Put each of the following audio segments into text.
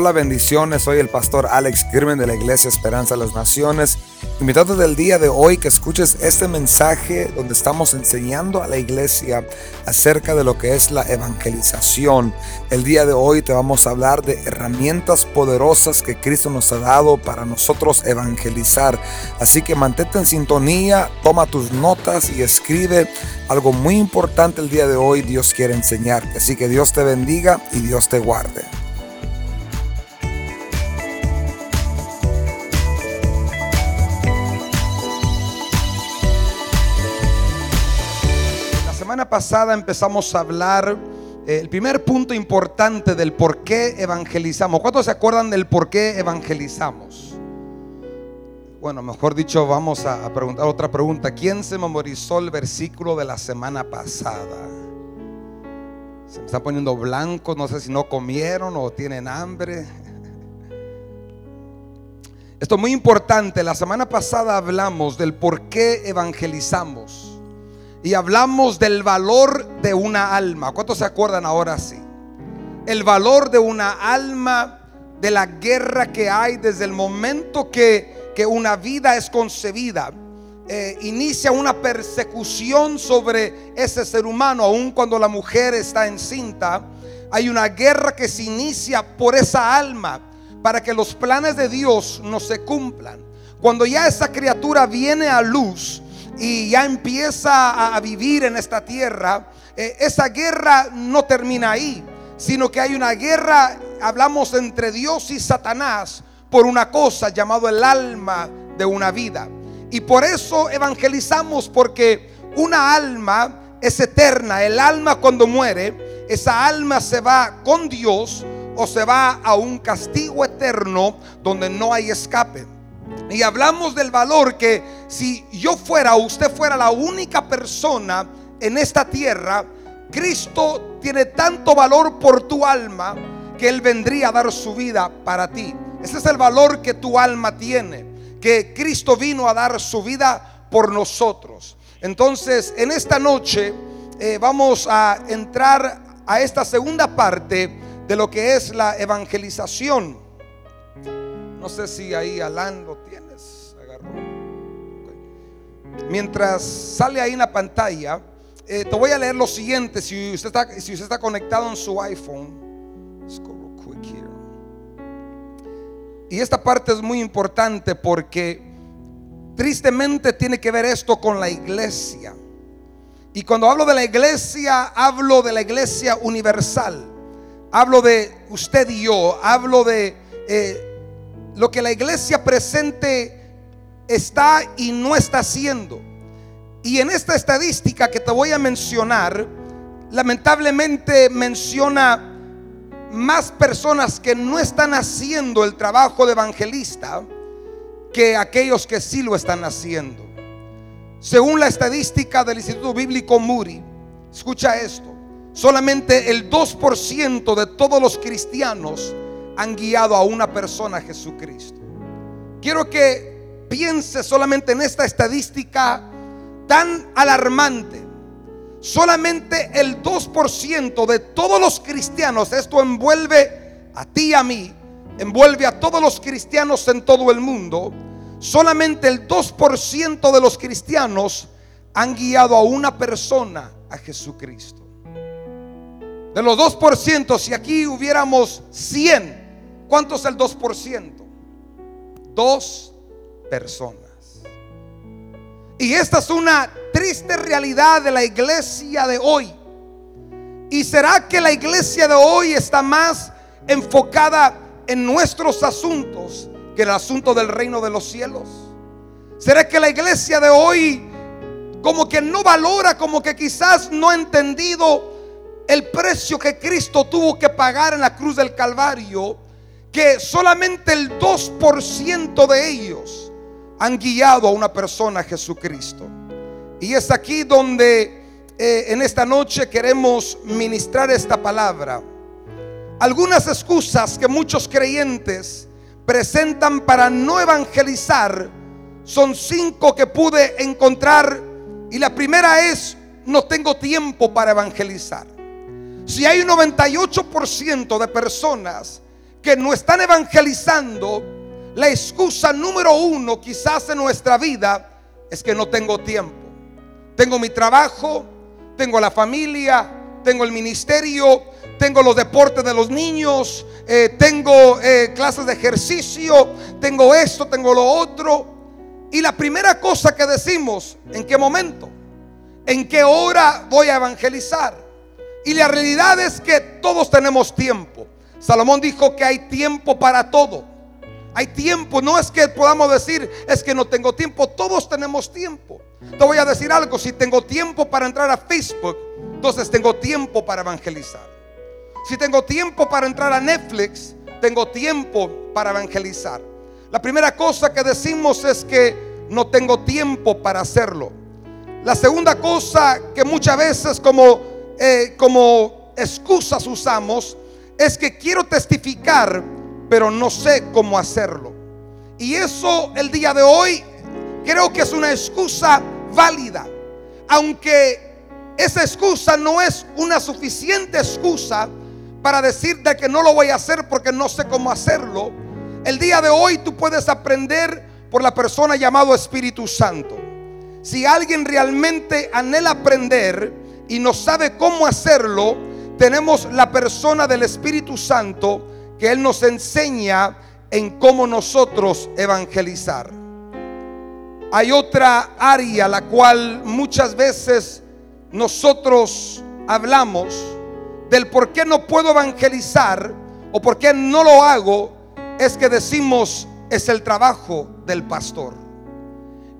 Hola, bendiciones. Soy el pastor Alex Kirmen de la Iglesia Esperanza de las Naciones. Invitado del día de hoy que escuches este mensaje donde estamos enseñando a la iglesia acerca de lo que es la evangelización. El día de hoy te vamos a hablar de herramientas poderosas que Cristo nos ha dado para nosotros evangelizar. Así que mantente en sintonía, toma tus notas y escribe algo muy importante el día de hoy. Dios quiere enseñarte. Así que Dios te bendiga y Dios te guarde. Pasada empezamos a hablar eh, el primer punto importante del por qué evangelizamos. ¿Cuántos se acuerdan del por qué evangelizamos? Bueno, mejor dicho, vamos a, preguntar otra pregunta. ¿Quién se memorizó el versículo de la semana pasada? Se me está poniendo blanco, no sé si no comieron o tienen hambre. Esto es muy importante. La semana pasada hablamos del por qué evangelizamos y hablamos del valor de una alma. ¿Cuántos se acuerdan ahora sí? El valor de una alma, de la guerra que hay desde el momento que, que una vida es concebida. Eh, inicia una persecución sobre ese ser humano, aun cuando la mujer está encinta. Hay una guerra que se inicia por esa alma para que los planes de Dios no se cumplan. Cuando ya esa criatura viene a luz, y ya empieza a vivir en esta tierra, eh, esa guerra no termina ahí, sino que hay una guerra, hablamos entre Dios y Satanás, por una cosa llamado el alma de una vida. Y por eso evangelizamos, porque una alma es eterna. El alma cuando muere, esa alma se va con Dios o se va a un castigo eterno donde no hay escape. Y hablamos del valor que si yo fuera o usted fuera la única persona en esta tierra, Cristo tiene tanto valor por tu alma que Él vendría a dar su vida para ti. Ese es el valor que tu alma tiene, que Cristo vino a dar su vida por nosotros. Entonces, en esta noche eh, vamos a entrar a esta segunda parte de lo que es la evangelización. No sé si ahí Alan lo tienes. Mientras sale ahí en la pantalla, eh, te voy a leer lo siguiente. Si usted está, conectado en su iPhone, Y esta parte es muy importante porque tristemente tiene que ver esto con la iglesia. Y cuando hablo de la iglesia, hablo de la iglesia universal. Hablo de usted y yo. Hablo de eh, lo que la iglesia presente está y no está haciendo. Y en esta estadística que te voy a mencionar, lamentablemente menciona más personas que no están haciendo el trabajo de evangelista que aquellos que sí lo están haciendo. Según la estadística del Instituto Bíblico Muri, escucha esto, solamente el 2% de todos los cristianos han guiado a una persona a Jesucristo. Quiero que piense solamente en esta estadística tan alarmante. Solamente el 2% de todos los cristianos, esto envuelve a ti y a mí, envuelve a todos los cristianos en todo el mundo, solamente el 2% de los cristianos han guiado a una persona a Jesucristo. De los 2%, si aquí hubiéramos 100, ¿Cuánto es el 2%? Dos personas. Y esta es una triste realidad de la iglesia de hoy. ¿Y será que la iglesia de hoy está más enfocada en nuestros asuntos que en el asunto del reino de los cielos? ¿Será que la iglesia de hoy como que no valora, como que quizás no ha entendido el precio que Cristo tuvo que pagar en la cruz del Calvario? que solamente el 2% de ellos han guiado a una persona a Jesucristo. Y es aquí donde eh, en esta noche queremos ministrar esta palabra. Algunas excusas que muchos creyentes presentan para no evangelizar son cinco que pude encontrar. Y la primera es, no tengo tiempo para evangelizar. Si hay un 98% de personas que no están evangelizando, la excusa número uno quizás en nuestra vida es que no tengo tiempo. Tengo mi trabajo, tengo la familia, tengo el ministerio, tengo los deportes de los niños, eh, tengo eh, clases de ejercicio, tengo esto, tengo lo otro. Y la primera cosa que decimos, ¿en qué momento? ¿En qué hora voy a evangelizar? Y la realidad es que todos tenemos tiempo. Salomón dijo que hay tiempo para todo. Hay tiempo, no es que podamos decir, es que no tengo tiempo, todos tenemos tiempo. Te voy a decir algo, si tengo tiempo para entrar a Facebook, entonces tengo tiempo para evangelizar. Si tengo tiempo para entrar a Netflix, tengo tiempo para evangelizar. La primera cosa que decimos es que no tengo tiempo para hacerlo. La segunda cosa que muchas veces como, eh, como excusas usamos es que quiero testificar, pero no sé cómo hacerlo. Y eso el día de hoy creo que es una excusa válida. Aunque esa excusa no es una suficiente excusa para decir de que no lo voy a hacer porque no sé cómo hacerlo. El día de hoy tú puedes aprender por la persona llamado Espíritu Santo. Si alguien realmente anhela aprender y no sabe cómo hacerlo, tenemos la persona del Espíritu Santo que Él nos enseña en cómo nosotros evangelizar. Hay otra área la cual muchas veces nosotros hablamos del por qué no puedo evangelizar o por qué no lo hago, es que decimos es el trabajo del pastor.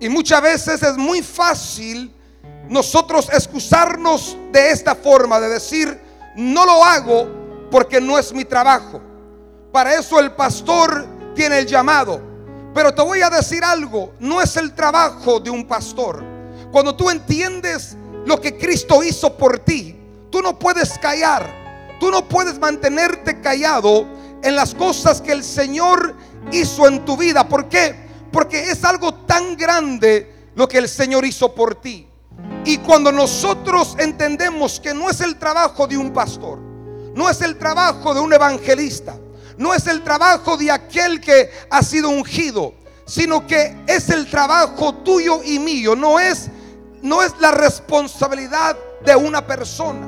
Y muchas veces es muy fácil nosotros excusarnos de esta forma, de decir, no lo hago porque no es mi trabajo. Para eso el pastor tiene el llamado. Pero te voy a decir algo, no es el trabajo de un pastor. Cuando tú entiendes lo que Cristo hizo por ti, tú no puedes callar, tú no puedes mantenerte callado en las cosas que el Señor hizo en tu vida. ¿Por qué? Porque es algo tan grande lo que el Señor hizo por ti. Y cuando nosotros entendemos que no es el trabajo de un pastor, no es el trabajo de un evangelista, no es el trabajo de aquel que ha sido ungido, sino que es el trabajo tuyo y mío, no es no es la responsabilidad de una persona.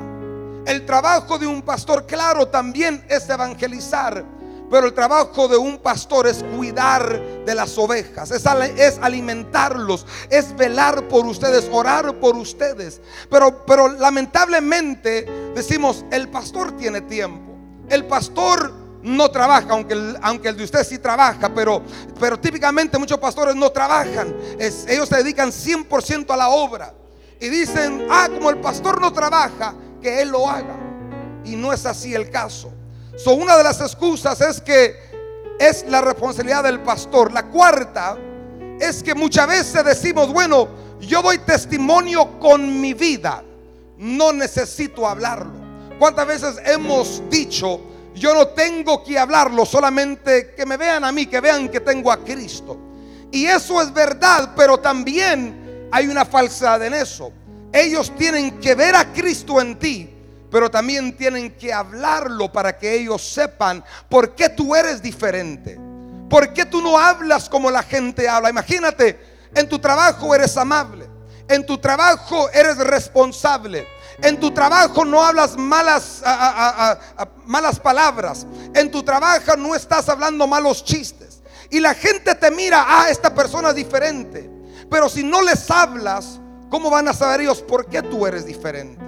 El trabajo de un pastor, claro, también es evangelizar, pero el trabajo de un pastor es cuidar de las ovejas, es, alimentarlos, es velar por ustedes, orar por ustedes. Pero, pero lamentablemente decimos, el pastor tiene tiempo. El pastor no trabaja, aunque el, aunque el de usted sí trabaja, pero, pero típicamente muchos pastores no trabajan. ellos se dedican 100% a la obra. Y dicen, ah, como el pastor no trabaja, que él lo haga. Y no es así el caso una de las excusas es que es la responsabilidad del pastor. La cuarta es que muchas veces decimos, bueno, yo doy testimonio con mi vida, no necesito hablarlo. ¿Cuántas veces hemos dicho, yo no tengo que hablarlo, solamente que me vean a mí, que vean que tengo a Cristo? Y eso es verdad, pero también hay una falsedad en eso. Ellos tienen que ver a Cristo en ti pero también tienen que hablarlo para que ellos sepan por qué tú eres diferente. ¿Por qué tú no hablas como la gente habla? Imagínate, en tu trabajo eres amable, en tu trabajo eres responsable, en tu trabajo no hablas malas, malas palabras, en tu trabajo no estás hablando malos chistes. Y la gente te mira, ah, esta persona es diferente. Pero si no les hablas, ¿cómo van a saber ellos por qué tú eres diferente?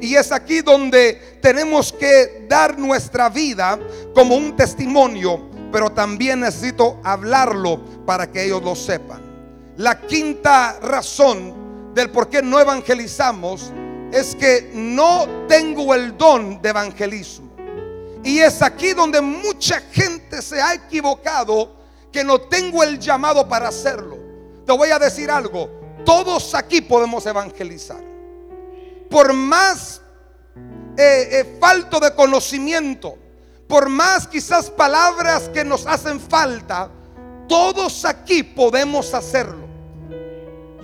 Y es aquí donde tenemos que dar nuestra vida como un testimonio, pero también necesito hablarlo para que ellos lo sepan. La quinta razón del por qué no evangelizamos es que no tengo el don de evangelismo. Y es aquí donde mucha gente se ha equivocado que no tengo el llamado para hacerlo. Te voy a decir algo, todos aquí podemos evangelizar por más eh, eh, falto de conocimiento, por más quizás palabras que nos hacen falta, todos aquí podemos hacerlo.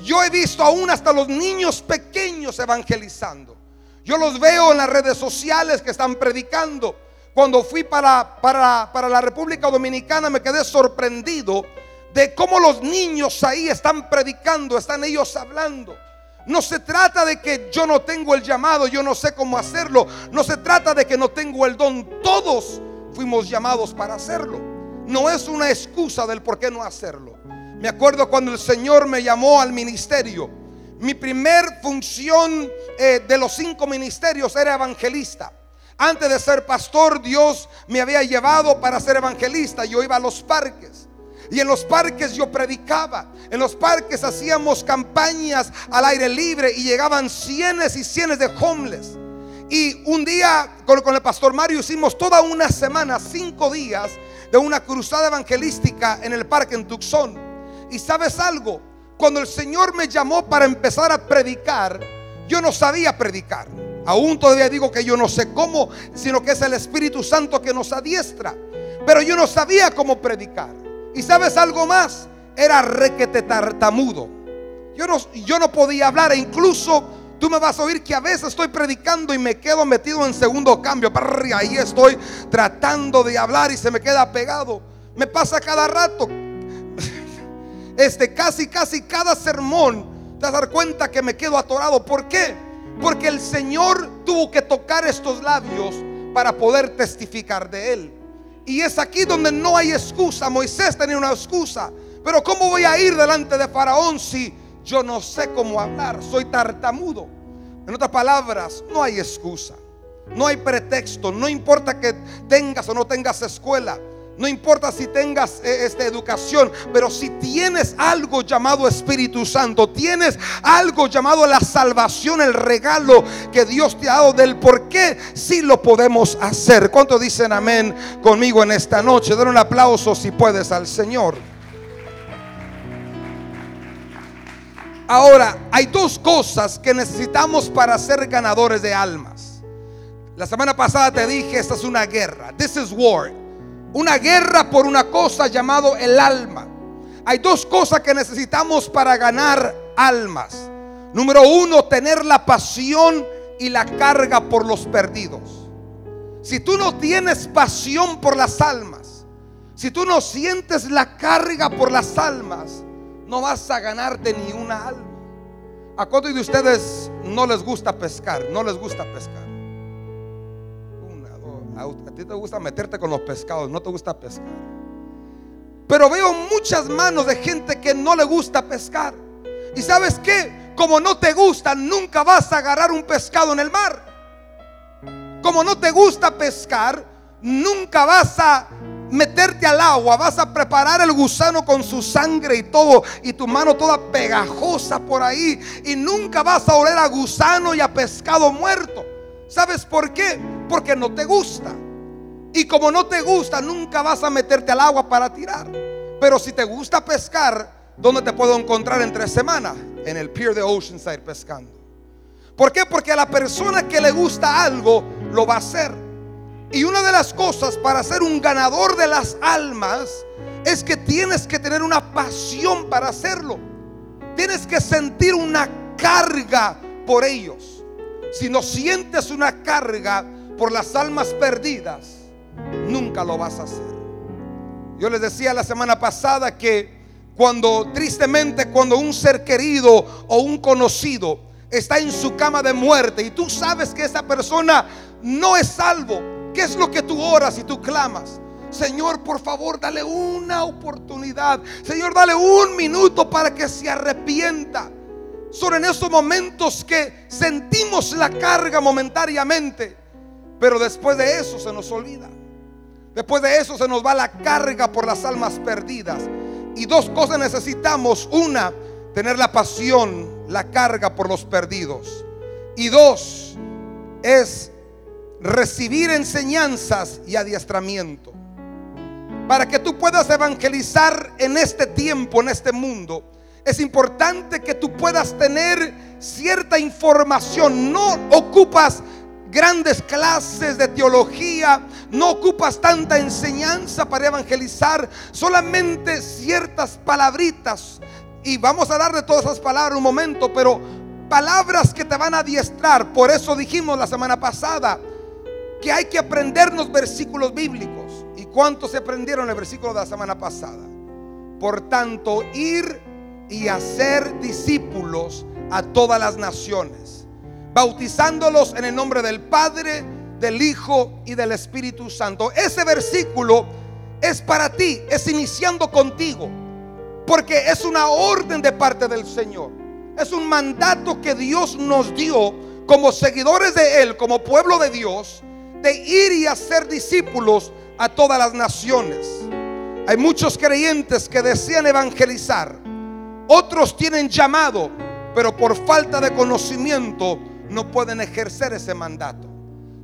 Yo he visto aún hasta los niños pequeños evangelizando. Yo los veo en las redes sociales que están predicando. cuando fui para, para, para la República Dominicana me quedé sorprendido de cómo los niños ahí están predicando, están ellos hablando. No se trata de que yo no tengo el llamado, yo no sé cómo hacerlo. No se trata de que no tengo el don. Todos fuimos llamados para hacerlo. No es una excusa del por qué no hacerlo. Me acuerdo cuando el Señor me llamó al ministerio. Mi primer función eh, de los cinco ministerios era evangelista. Antes de ser pastor, Dios me había llevado para ser evangelista. Yo iba a los parques. Y en los parques yo predicaba. En los parques hacíamos campañas al aire libre y llegaban cientos y cientos de homeless. Y un día con, con, el pastor Mario hicimos toda una semana, cinco días, de una cruzada evangelística en el parque en Tucson. Y sabes algo, cuando el Señor me llamó para empezar a predicar, yo no sabía predicar. Aún todavía digo que yo no sé cómo, sino que es el Espíritu Santo que nos adiestra. Pero yo no sabía cómo predicar. Y sabes algo más, era requete tartamudo. Yo no, yo no podía hablar e incluso tú me vas a oír que a veces estoy predicando y me quedo metido en segundo cambio. Ahí estoy tratando de hablar y se me queda pegado. Me pasa cada rato. Este casi, casi cada sermón te vas a dar cuenta que me quedo atorado. ¿Por qué? Porque el Señor tuvo que tocar estos labios para poder testificar de Él. Y es aquí donde no hay excusa. Moisés tenía una excusa. Pero ¿cómo voy a ir delante de Faraón si yo no sé cómo hablar? Soy tartamudo. En otras palabras, no hay excusa. No hay pretexto. No importa que tengas o no tengas escuela. No importa si tengas eh, esta educación, pero si tienes algo llamado Espíritu Santo, tienes algo llamado la salvación, el regalo que Dios te ha dado del por qué, sí lo podemos hacer. ¿Cuántos dicen amén conmigo en esta noche? Den un aplauso si puedes al Señor. Ahora, hay dos cosas que necesitamos para ser ganadores de almas. La semana pasada te dije, esta es una guerra. This is war una guerra por una cosa llamado el alma. Hay dos cosas que necesitamos para ganar almas. Número uno, tener la pasión y la carga por los perdidos. Si tú no tienes pasión por las almas, si tú no sientes la carga por las almas, no vas a ganarte ni una alma. ¿A cuántos de ustedes no les gusta pescar? No les gusta pescar. A ti te gusta meterte con los pescados, no te gusta pescar. Pero veo muchas manos de gente que no le gusta pescar. ¿Y sabes qué? Como no te gusta, nunca vas a agarrar un pescado en el mar. Como no te gusta pescar, nunca vas a meterte al agua, vas a preparar el gusano con su sangre y todo, y tu mano toda pegajosa por ahí, y nunca vas a oler a gusano y a pescado muerto. ¿Sabes por qué? Porque no te gusta. Y como no te gusta, nunca vas a meterte al agua para tirar. Pero si te gusta pescar, ¿dónde te puedo encontrar entre semana? En el pier de Oceanside pescando. ¿Por qué? Porque a la persona que le gusta algo, lo va a hacer. Y una de las cosas para ser un ganador de las almas es que tienes que tener una pasión para hacerlo. Tienes que sentir una carga por ellos si no sientes una carga por las almas perdidas, nunca lo vas a hacer. Yo les decía la semana pasada que cuando tristemente cuando un ser querido o un conocido está en su cama de muerte y tú sabes que esa persona no es salvo, ¿qué es lo que tú oras y tú clamas? Señor, por favor, dale una oportunidad. Señor, dale un minuto para que se arrepienta. Son en esos momentos que sentimos la carga momentáneamente, pero después de eso se nos olvida. Después de eso se nos va la carga por las almas perdidas. Y dos cosas necesitamos. Una, tener la pasión, la carga por los perdidos. Y dos, es recibir enseñanzas y adiestramiento. Para que tú puedas evangelizar en este tiempo, en este mundo es importante que tú puedas tener cierta información. No ocupas grandes clases de teología, no ocupas tanta enseñanza para evangelizar, solamente ciertas palabritas. Y vamos a dar de todas esas palabras un momento, pero palabras que te van a adiestrar. Por eso dijimos la semana pasada, que hay que aprendernos versículos bíblicos. ¿Y cuántos se aprendieron el versículo de la semana pasada? Por tanto, ir y hacer discípulos a todas las naciones, bautizándolos en el nombre del Padre, del Hijo y del Espíritu Santo. Ese versículo es para ti, es iniciando contigo, porque es una orden de parte del Señor. Es un mandato que Dios nos dio como seguidores de Él, como pueblo de Dios, de ir y hacer discípulos a todas las naciones. Hay muchos creyentes que desean evangelizar. Otros tienen llamado, pero por falta de conocimiento no pueden ejercer ese mandato.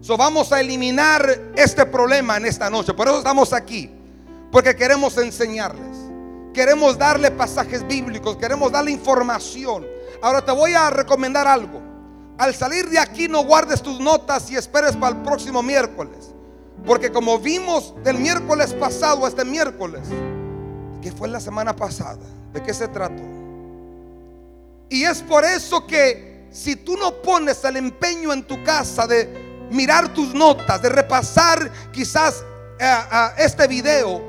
So vamos a eliminar este problema en esta noche. Por eso estamos aquí. Porque queremos enseñarles. Queremos darle pasajes bíblicos. Queremos darle información. Ahora te voy a recomendar algo. Al salir de aquí no guardes tus notas y esperes para el próximo miércoles. Porque como vimos del miércoles pasado a este miércoles, que fue la semana pasada, ¿de qué se trató? Y es por eso que si tú no pones el empeño en tu casa de mirar tus notas, de repasar quizás eh, este video,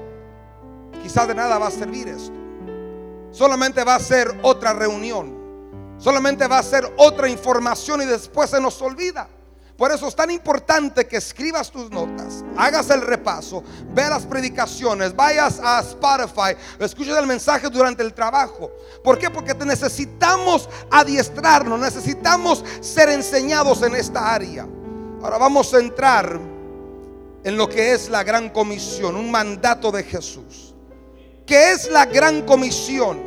quizás de nada va a servir esto. Solamente va a ser otra reunión. Solamente va a ser otra información y después se nos olvida. Por eso es tan importante que escribas tus notas, hagas el repaso, veas las predicaciones, vayas a Spotify, escuches el mensaje durante el trabajo. ¿Por qué? Porque te necesitamos adiestrarnos, necesitamos ser enseñados en esta área. Ahora vamos a entrar en lo que es la gran comisión, un mandato de Jesús. ¿Qué es la gran comisión?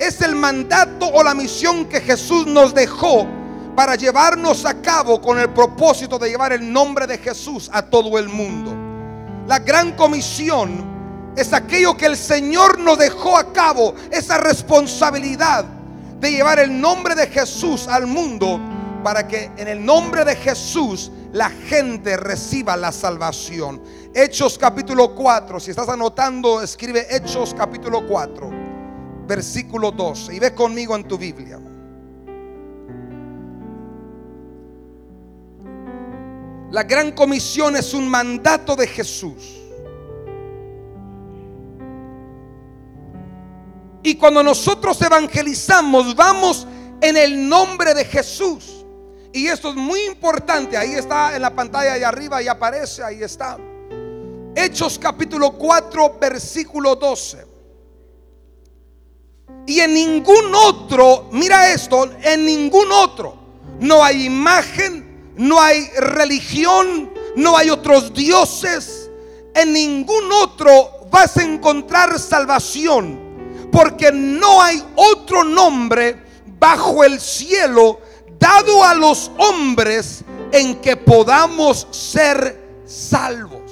Es el mandato o la misión que Jesús nos dejó para llevarnos a cabo con el propósito de llevar el nombre de Jesús a todo el mundo. La gran comisión es aquello que el Señor nos dejó a cabo, esa responsabilidad de llevar el nombre de Jesús al mundo para que en el nombre de Jesús la gente reciba la salvación. Hechos capítulo 4, si estás anotando, escribe Hechos capítulo 4, versículo 12 y ve conmigo en tu Biblia. La gran comisión es un mandato de Jesús. Y cuando nosotros evangelizamos, vamos en el nombre de Jesús. Y esto es muy importante. Ahí está en la pantalla de arriba y aparece, ahí está. Hechos capítulo 4, versículo 12. Y en ningún otro, mira esto, en ningún otro, no hay imagen, no hay religión, no hay otros dioses, en ningún otro vas a encontrar salvación, porque no hay otro nombre bajo el cielo dado a los hombres en que podamos ser salvos.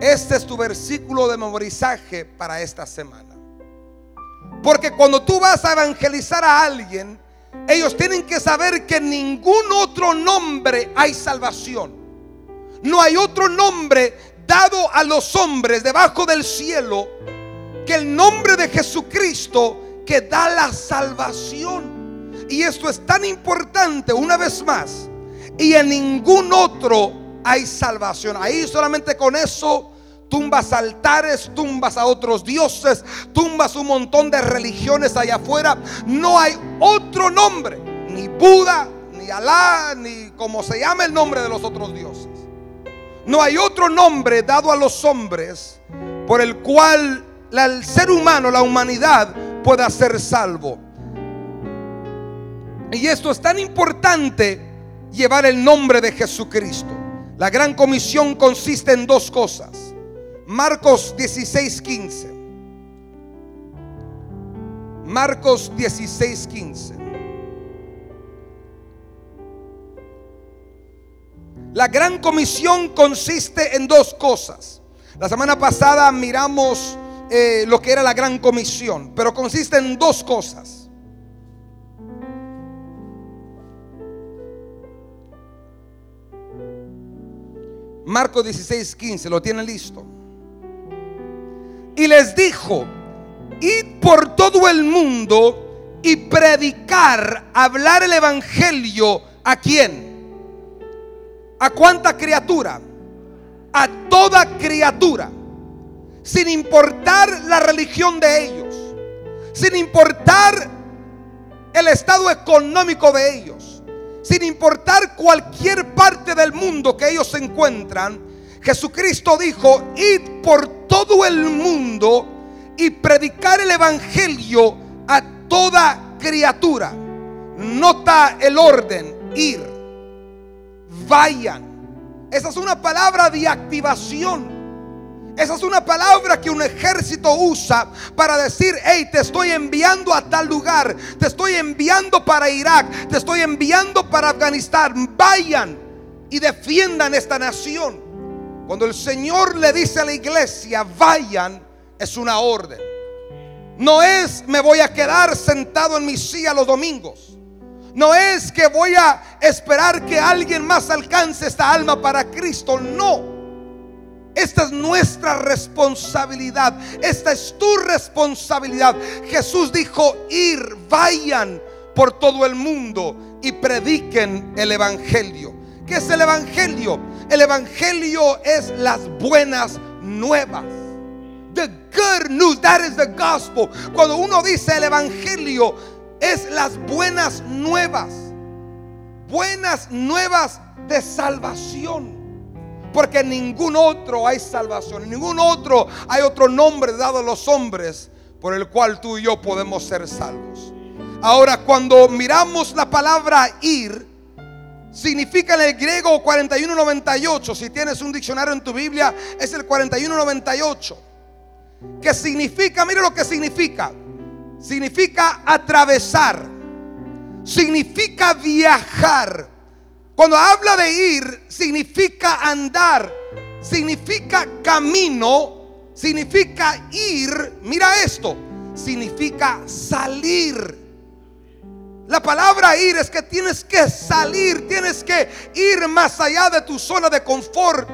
Este es tu versículo de memorizaje para esta semana. Porque cuando tú vas a evangelizar a alguien, ellos tienen que saber que en ningún otro nombre hay salvación. No hay otro nombre dado a los hombres debajo del cielo que el nombre de Jesucristo que da la salvación. Y esto es tan importante una vez más. Y en ningún otro hay salvación. Ahí solamente con eso tumbas altares, tumbas a otros dioses, tumbas un montón de religiones allá afuera. No hay otro nombre, ni Buda, ni Alá, ni como se llama el nombre de los otros dioses. No hay otro nombre dado a los hombres por el cual el ser humano, la humanidad, pueda ser salvo. Y esto es tan importante llevar el nombre de Jesucristo. La gran comisión consiste en dos cosas. Marcos 16, 15. Marcos 16, 15. La gran comisión consiste en dos cosas. La semana pasada miramos eh, lo que era la gran comisión, pero consiste en dos cosas. Marcos 16, 15, lo tienen listo y les dijo, id por todo el mundo y predicar, hablar el Evangelio a quién? ¿A cuánta criatura? A toda criatura. Sin importar la religión de ellos. Sin importar el estado económico de ellos. Sin importar cualquier parte del mundo que ellos se encuentran. Jesucristo dijo, id por todo el mundo y predicar el Evangelio a toda criatura. Nota el orden, ir, vayan. Esa es una palabra de activación. Esa es una palabra que un ejército usa para decir, hey, te estoy enviando a tal lugar, te estoy enviando para Irak, te estoy enviando para Afganistán. Vayan y defiendan esta nación. Cuando el Señor le dice a la iglesia, vayan, es una orden. No es me voy a quedar sentado en mi silla los domingos. No es que voy a esperar que alguien más alcance esta alma para Cristo. No. Esta es nuestra responsabilidad. Esta es tu responsabilidad. Jesús dijo, ir, vayan por todo el mundo y prediquen el Evangelio. ¿Qué es el Evangelio? El Evangelio es las buenas nuevas. The good news, that is the gospel. Cuando uno dice el Evangelio, es las buenas nuevas. Buenas nuevas de salvación. Porque en ningún otro hay salvación, en ningún otro hay otro nombre dado a los hombres por el cual tú y yo podemos ser salvos. Ahora, cuando miramos la palabra ir, significa en el griego 4198. Si tienes un diccionario en tu Biblia, es el 4198. Que significa, mire lo que significa. Significa atravesar. Significa viajar. Cuando habla de ir, significa andar, significa camino, significa ir. Mira esto, significa salir. La palabra ir es que tienes que salir, tienes que ir más allá de tu zona de confort.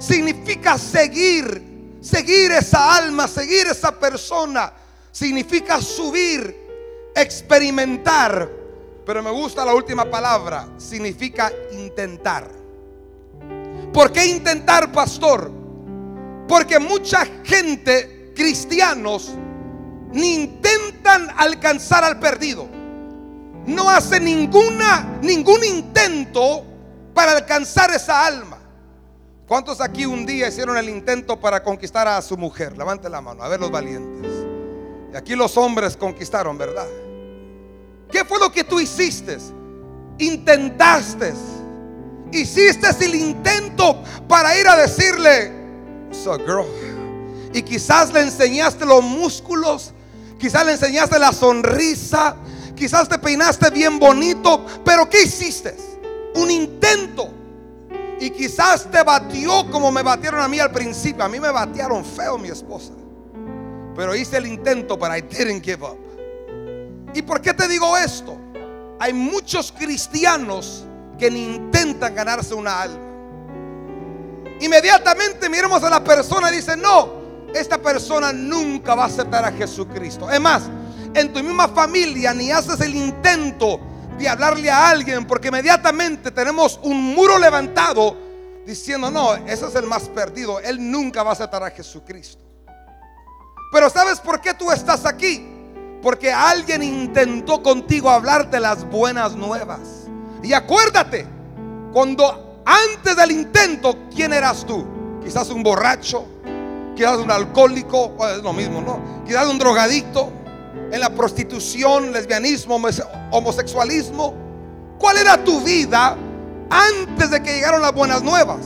Significa seguir, seguir esa alma, seguir esa persona. Significa subir, experimentar pero me gusta la última palabra, significa intentar. ¿Por qué intentar, pastor? Porque mucha gente, cristianos, ni intentan alcanzar al perdido. No hacen ninguna, ningún intento para alcanzar esa alma. ¿Cuántos aquí un día hicieron el intento para conquistar a su mujer? Levante la mano, a ver los valientes. Y aquí los hombres conquistaron, ¿verdad? ¿Qué fue lo que tú hiciste? Intentaste. Hiciste el intento para ir a decirle, so girl. Y quizás le enseñaste los músculos, quizás le enseñaste la sonrisa, quizás te peinaste bien bonito, pero ¿qué hiciste? Un intento. Y quizás te batió como me batieron a mí al principio. A mí me batearon feo mi esposa. Pero hice el intento, pero I didn't give up. ¿Y por qué te digo esto? Hay muchos cristianos que ni intentan ganarse una alma. Inmediatamente miremos a la persona y dice, no, esta persona nunca va a aceptar a Jesucristo. Es más, en tu misma familia ni haces el intento de hablarle a alguien porque inmediatamente tenemos un muro levantado diciendo, no, ese es el más perdido, él nunca va a aceptar a Jesucristo. Pero ¿sabes por qué tú estás aquí? Porque alguien intentó contigo hablarte las buenas nuevas. Y acuérdate, cuando antes del intento, ¿quién eras tú? Quizás un borracho, quizás un alcohólico, es lo mismo, ¿no? Quizás un drogadicto, en la prostitución, lesbianismo, homosexualismo. ¿Cuál era tu vida antes de que llegaron las buenas nuevas?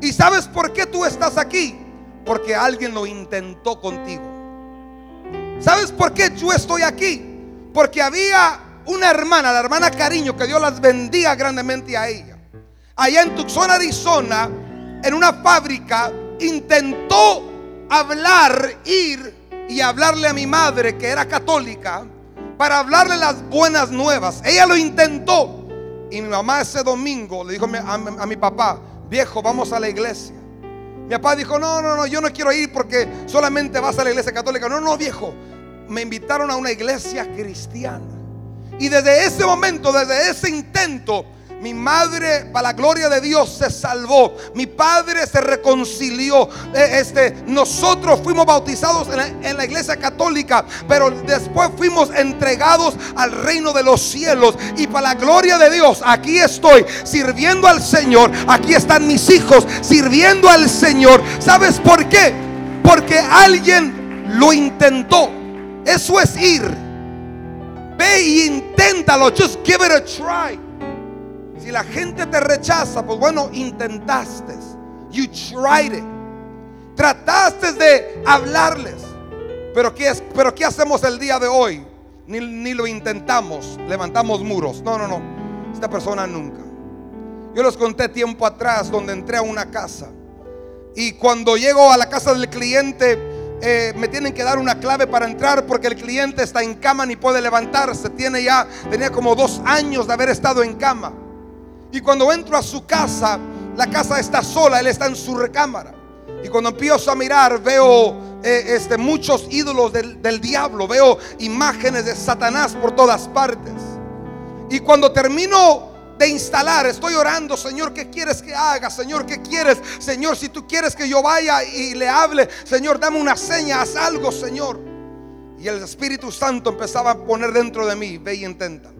¿Y sabes por qué tú estás aquí? Porque alguien lo intentó contigo. ¿Sabes por qué yo estoy aquí? Porque había una hermana, la hermana Cariño, que Dios las bendiga grandemente a ella. Allá en Tucson, Arizona, en una fábrica, intentó hablar, ir y hablarle a mi madre, que era católica, para hablarle las buenas nuevas. Ella lo intentó. Y mi mamá ese domingo le dijo a, mi papá, viejo, vamos a la iglesia. Mi papá dijo, no, no, no, yo no quiero ir porque solamente vas a la iglesia católica. No, no, viejo, me invitaron a una iglesia cristiana. Y desde ese momento, desde ese intento, Mi madre, para la gloria de Dios, se salvó. Mi padre se reconcilió. Eh, este, nosotros fuimos bautizados en la, en la iglesia católica, pero después fuimos entregados al reino de los cielos. Y para la gloria de Dios, aquí estoy sirviendo al Señor. Aquí están mis hijos sirviendo al Señor. ¿Sabes por qué? Porque alguien lo intentó. Eso es ir. Ve y inténtalo. Just give it a try. Si la gente te rechaza, pues bueno, intentaste. You tried it. Trataste de hablarles. Pero ¿qué, es, pero ¿qué hacemos el día de hoy? Ni, ni lo intentamos. Levantamos muros. No, no, no. Esta persona nunca. Yo les conté tiempo atrás donde entré a una casa. Y cuando llego a la casa del cliente, eh, me tienen que dar una clave para entrar porque el cliente está en cama ni puede levantarse. Tiene ya, tenía como dos años de haber estado en cama. Y cuando entro a su casa, la casa está sola, él está en su recámara. Y cuando empiezo a mirar, veo eh, este, muchos ídolos del, del diablo, veo imágenes de Satanás por todas partes. Y cuando termino de instalar. Estoy orando, Señor, ¿qué quieres que haga? Señor, ¿qué quieres? Señor, si tú quieres que yo vaya y le hable, Señor, dame una seña, haz algo, Señor. Y el Espíritu Santo empezaba a poner dentro de mí, ve y intenta.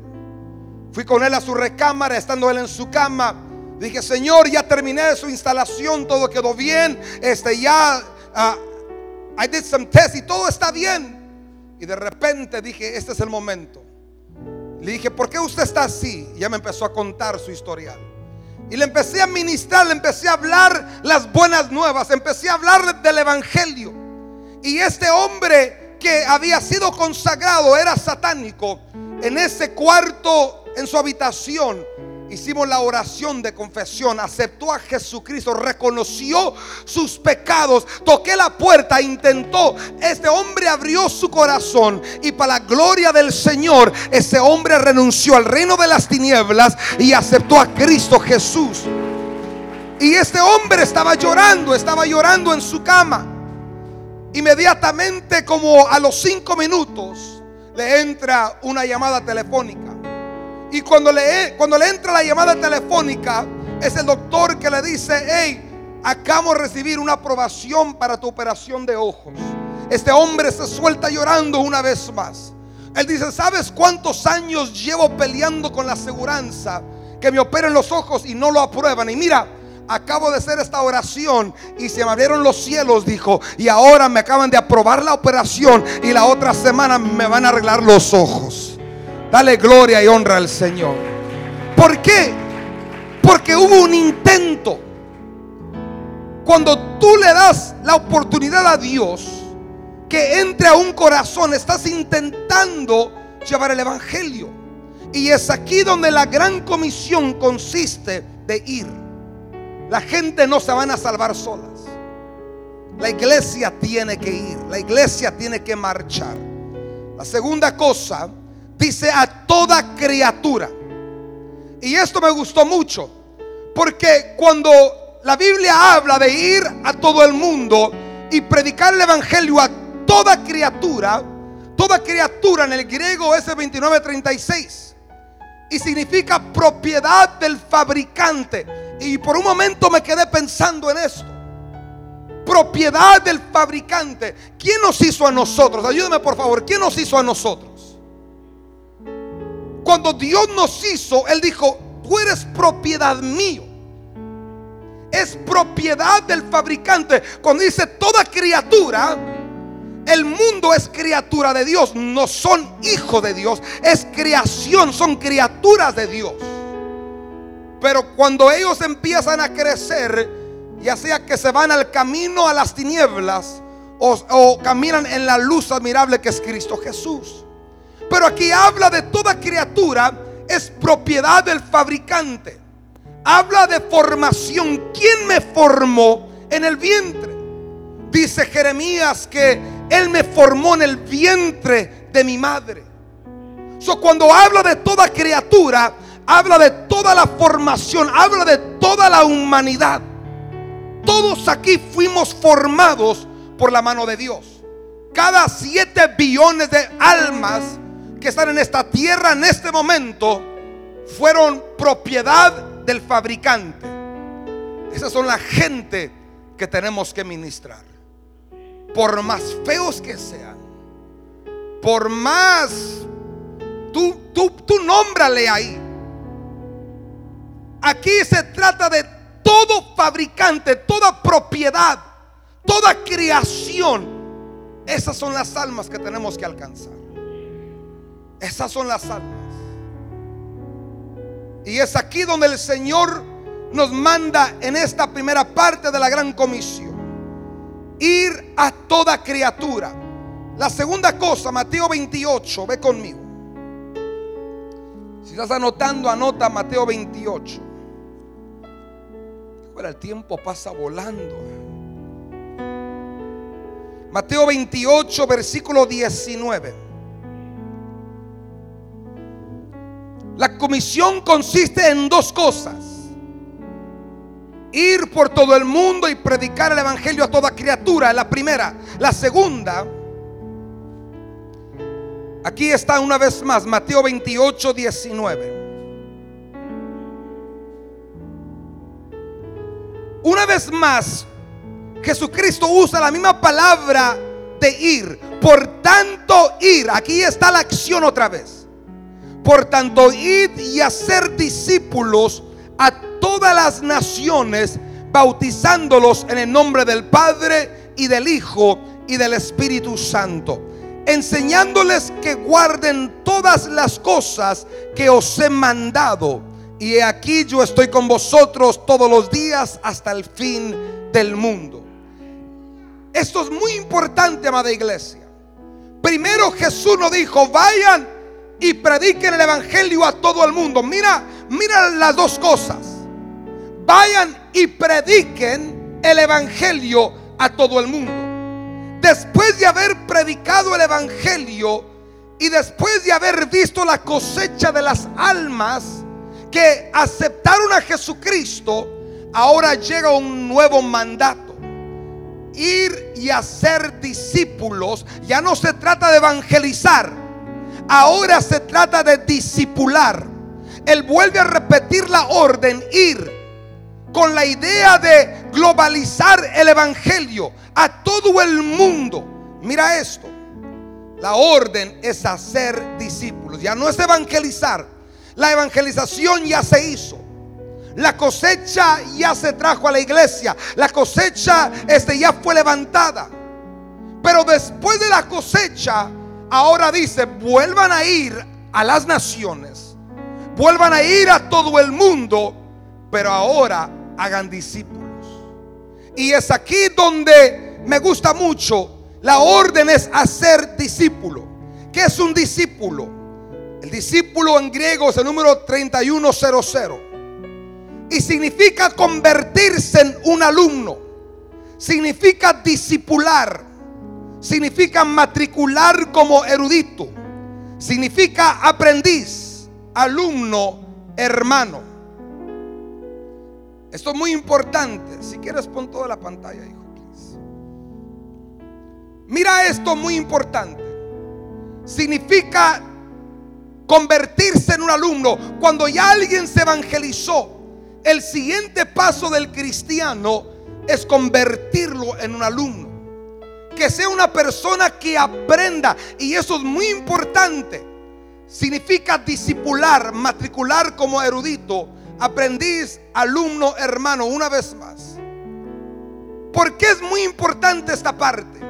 Fui con él a su recámara, estando él en su cama. Dije, Señor, ya terminé su instalación, todo quedó bien. Este, ya, uh, I did some tests y todo está bien. Y de repente dije, este es el momento. Le dije, ¿por qué usted está así? Y ya me empezó a contar su historial. Y le empecé a ministrar, le empecé a hablar las buenas nuevas, empecé a hablar del Evangelio. Y este hombre que había sido consagrado era satánico. En ese cuarto, en su habitación, hicimos la oración de confesión, aceptó a Jesucristo, reconoció sus pecados, toqué la puerta, intentó, este hombre abrió su corazón y para la gloria del Señor, ese hombre renunció al reino de las tinieblas y aceptó a Cristo Jesús. Y este hombre estaba llorando, estaba llorando en su cama. Inmediatamente como a los cinco minutos le entra una llamada telefónica. Y cuando le, cuando le entra la llamada telefónica, es el doctor que le dice, hey, acabo de recibir una aprobación para tu operación de ojos. Este hombre se suelta llorando una vez más. Él dice, ¿sabes cuántos años llevo peleando con la aseguranza que me operen los ojos y no lo aprueban? Y mira, acabo de hacer esta oración y se me abrieron los cielos, dijo, y ahora me acaban de aprobar la operación y la otra semana me van a arreglar los ojos. Dale gloria y honra al Señor. ¿Por qué? Porque hubo un intento. Cuando tú le das la oportunidad a Dios que entre a un corazón, estás intentando llevar el Evangelio. Y es aquí donde la gran comisión consiste de ir. La gente no se van a salvar solas. La iglesia tiene que ir. La iglesia tiene que marchar. La segunda cosa dice a toda criatura. Y esto me gustó mucho, porque cuando la Biblia habla de ir a todo el mundo y predicar el Evangelio a toda criatura, toda criatura en el griego es el 2936 y significa propiedad del fabricante. Y por un momento me quedé pensando en esto. Propiedad del fabricante. ¿Quién nos hizo a nosotros? Ayúdame por favor. ¿Quién nos hizo a nosotros? Cuando Dios nos hizo, Él dijo, tú eres propiedad mío. Es propiedad del fabricante. Cuando dice toda criatura, el mundo es criatura de Dios. No son hijos de Dios. Es creación, son criaturas de Dios. Pero cuando ellos empiezan a crecer, ya sea que se van al camino a las tinieblas o, o caminan en la luz admirable que es Cristo Jesús. Pero aquí habla de toda criatura, es propiedad del fabricante. Habla de formación. ¿Quién me formó en el vientre? Dice Jeremías que Él me formó en el vientre de mi madre. So, cuando habla de toda criatura, habla de toda la formación, habla de toda la humanidad. Todos aquí fuimos formados por la mano de Dios. Cada siete billones de almas que están en esta tierra en este momento fueron propiedad del fabricante. Esas son la gente que tenemos que ministrar. Por más feos que sean, por más, tú, tú, tú nómbrale ahí. Aquí se trata de todo fabricante, toda propiedad, toda creación. Esas son las almas que tenemos que alcanzar. Esas son las almas. Y es aquí donde el Señor nos manda en esta primera parte de la gran comisión. Ir a toda criatura. La segunda cosa, Mateo 28, ve conmigo. Si estás anotando, anota Mateo 28. Ahora el tiempo pasa volando. Mateo 28, versículo 19. La comisión consiste en dos cosas ir por todo el mundo y predicar el Evangelio a toda criatura. La primera. La segunda. Aquí está una vez más Mateo 28, 19. Una vez más, Jesucristo usa la misma palabra de ir. Por tanto, ir. Aquí está la acción otra vez. Por tanto, ir y hacer discípulos a todas las naciones, bautizándolos en el nombre del Padre y del Hijo y del Espíritu Santo, enseñándoles que guarden todas las cosas que os he mandado. Y aquí yo estoy con vosotros todos los días hasta el fin del mundo. Esto es muy importante, amada iglesia. Primero Jesús nos dijo, vayan y prediquen el Evangelio a todo el mundo. Mira, mira las dos cosas vayan y prediquen el Evangelio a todo el mundo. Después de haber predicado el Evangelio y después de haber visto la cosecha de las almas que aceptaron a Jesucristo, ahora llega un nuevo mandato. Ir y hacer discípulos. Ya no se trata de evangelizar. Ahora se trata de discipular. Él vuelve a repetir la orden, ir con la idea de globalizar el Evangelio a todo el mundo. Mira esto. La orden es hacer discípulos. Ya no es evangelizar. La evangelización ya se hizo. La cosecha ya se trajo a la iglesia. La cosecha este, ya fue levantada. Pero después de la cosecha, ahora dice, vuelvan a ir a las naciones. Vuelvan a ir a todo el mundo. Pero ahora hagan discípulos. Y es aquí donde me gusta mucho. La orden es hacer discípulo. ¿Qué es un discípulo? El discípulo en griego es el número 3100. Y significa convertirse en un alumno. Significa discipular. Significa matricular como erudito. Significa aprendiz, alumno, hermano. Esto es muy importante. Si quieres pon toda la pantalla, hijo. Mira esto muy importante. Significa convertirse en un alumno. Cuando ya alguien se evangelizó, el siguiente paso del cristiano es convertirlo en un alumno. Que sea una persona que aprenda. Y eso es muy importante. Significa discipular, matricular como erudito aprendiz, alumno, hermano, una vez más. ¿Por qué es muy importante esta parte?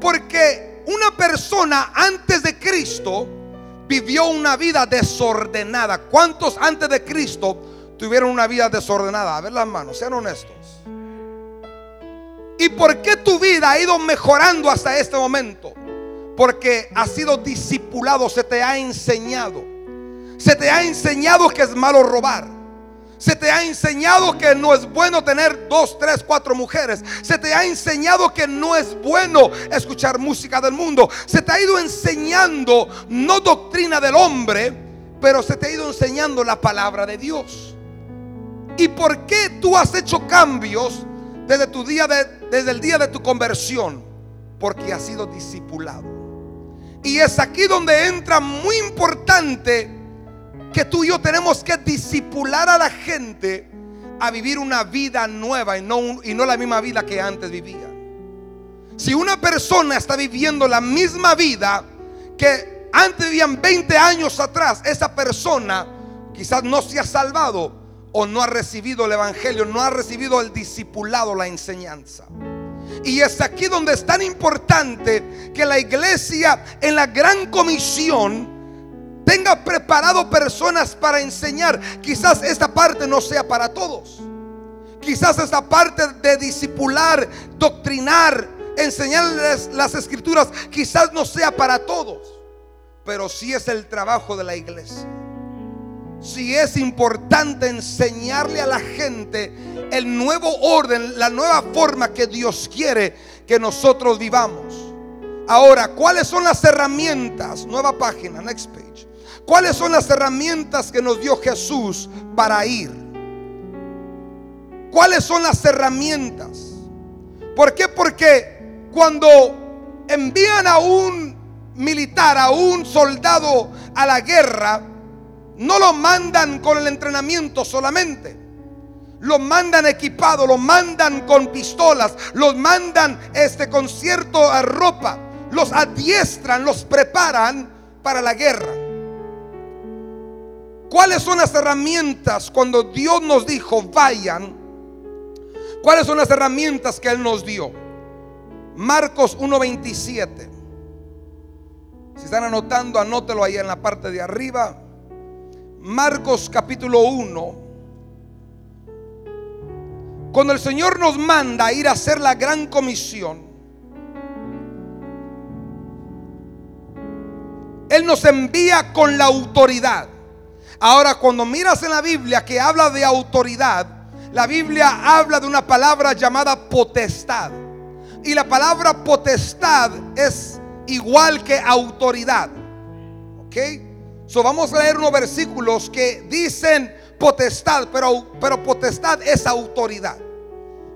Porque una persona antes de Cristo vivió una vida desordenada. ¿Cuántos antes de Cristo tuvieron una vida desordenada? A ver las manos, sean honestos. ¿Y por qué tu vida ha ido mejorando hasta este momento? Porque ha sido discipulado, se te ha enseñado. Se te ha enseñado que es malo robar. Se te ha enseñado que no es bueno tener dos, tres, cuatro mujeres. Se te ha enseñado que no es bueno escuchar música del mundo. Se te ha ido enseñando no doctrina del hombre, pero se te ha ido enseñando la palabra de Dios. ¿Y por qué tú has hecho cambios desde tu día de, desde el día de tu conversión? Porque has sido discipulado. Y es aquí donde entra muy importante que tú y yo tenemos que disipular a la gente a vivir una vida nueva y no, y no la misma vida que antes vivía. Si una persona está viviendo la misma vida que antes vivían 20 años atrás, esa persona quizás no se ha salvado o no ha recibido el evangelio, no ha recibido el discipulado, la enseñanza. Y es aquí donde es tan importante que la iglesia en la gran comisión tenga preparado personas para enseñar. Quizás esta parte no sea para todos. Quizás esta parte de discipular, doctrinar, enseñarles las escrituras, quizás no sea para todos. Pero sí es el trabajo de la iglesia. Si es importante enseñarle a la gente el nuevo orden, la nueva forma que Dios quiere que nosotros vivamos. Ahora, ¿cuáles son las herramientas? Nueva página, next page. ¿Cuáles son las herramientas que nos dio Jesús para ir? ¿Cuáles son las herramientas? ¿Por qué? Porque cuando envían a un militar, a un soldado a la guerra, no lo mandan con el entrenamiento solamente. Lo mandan equipado, lo mandan con pistolas, los mandan este con cierta ropa, los adiestran, los preparan para la guerra. ¿Cuáles son las herramientas cuando Dios nos dijo vayan? ¿Cuáles son las herramientas que Él nos dio? Marcos 1.27. Si están anotando, anótelo ahí en la parte de arriba. Marcos capítulo 1. Cuando el Señor nos manda a ir a hacer la gran comisión, Él nos envía con la autoridad. Ahora, cuando miras en la Biblia que habla de autoridad, la Biblia habla de una palabra llamada potestad. Y la palabra potestad es igual que autoridad. ¿Ok? So, vamos a leer unos versículos que dicen potestad, pero, pero potestad es autoridad.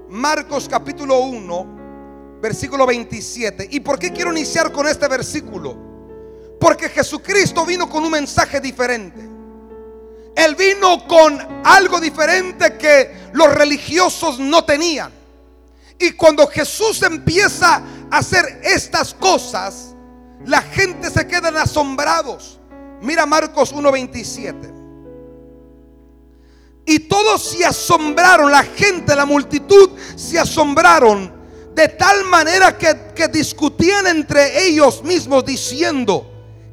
Marcos capítulo 1, versículo 27. ¿Y por qué quiero iniciar con este versículo? Porque Jesucristo vino con un mensaje diferente. Él vino con algo diferente que los religiosos no tenían. Y cuando Jesús empieza a hacer estas cosas, la gente se quedan asombrados. Mira Marcos 1:27. Y todos se asombraron, la gente, la multitud se asombraron de tal manera que, que discutían entre ellos mismos diciendo,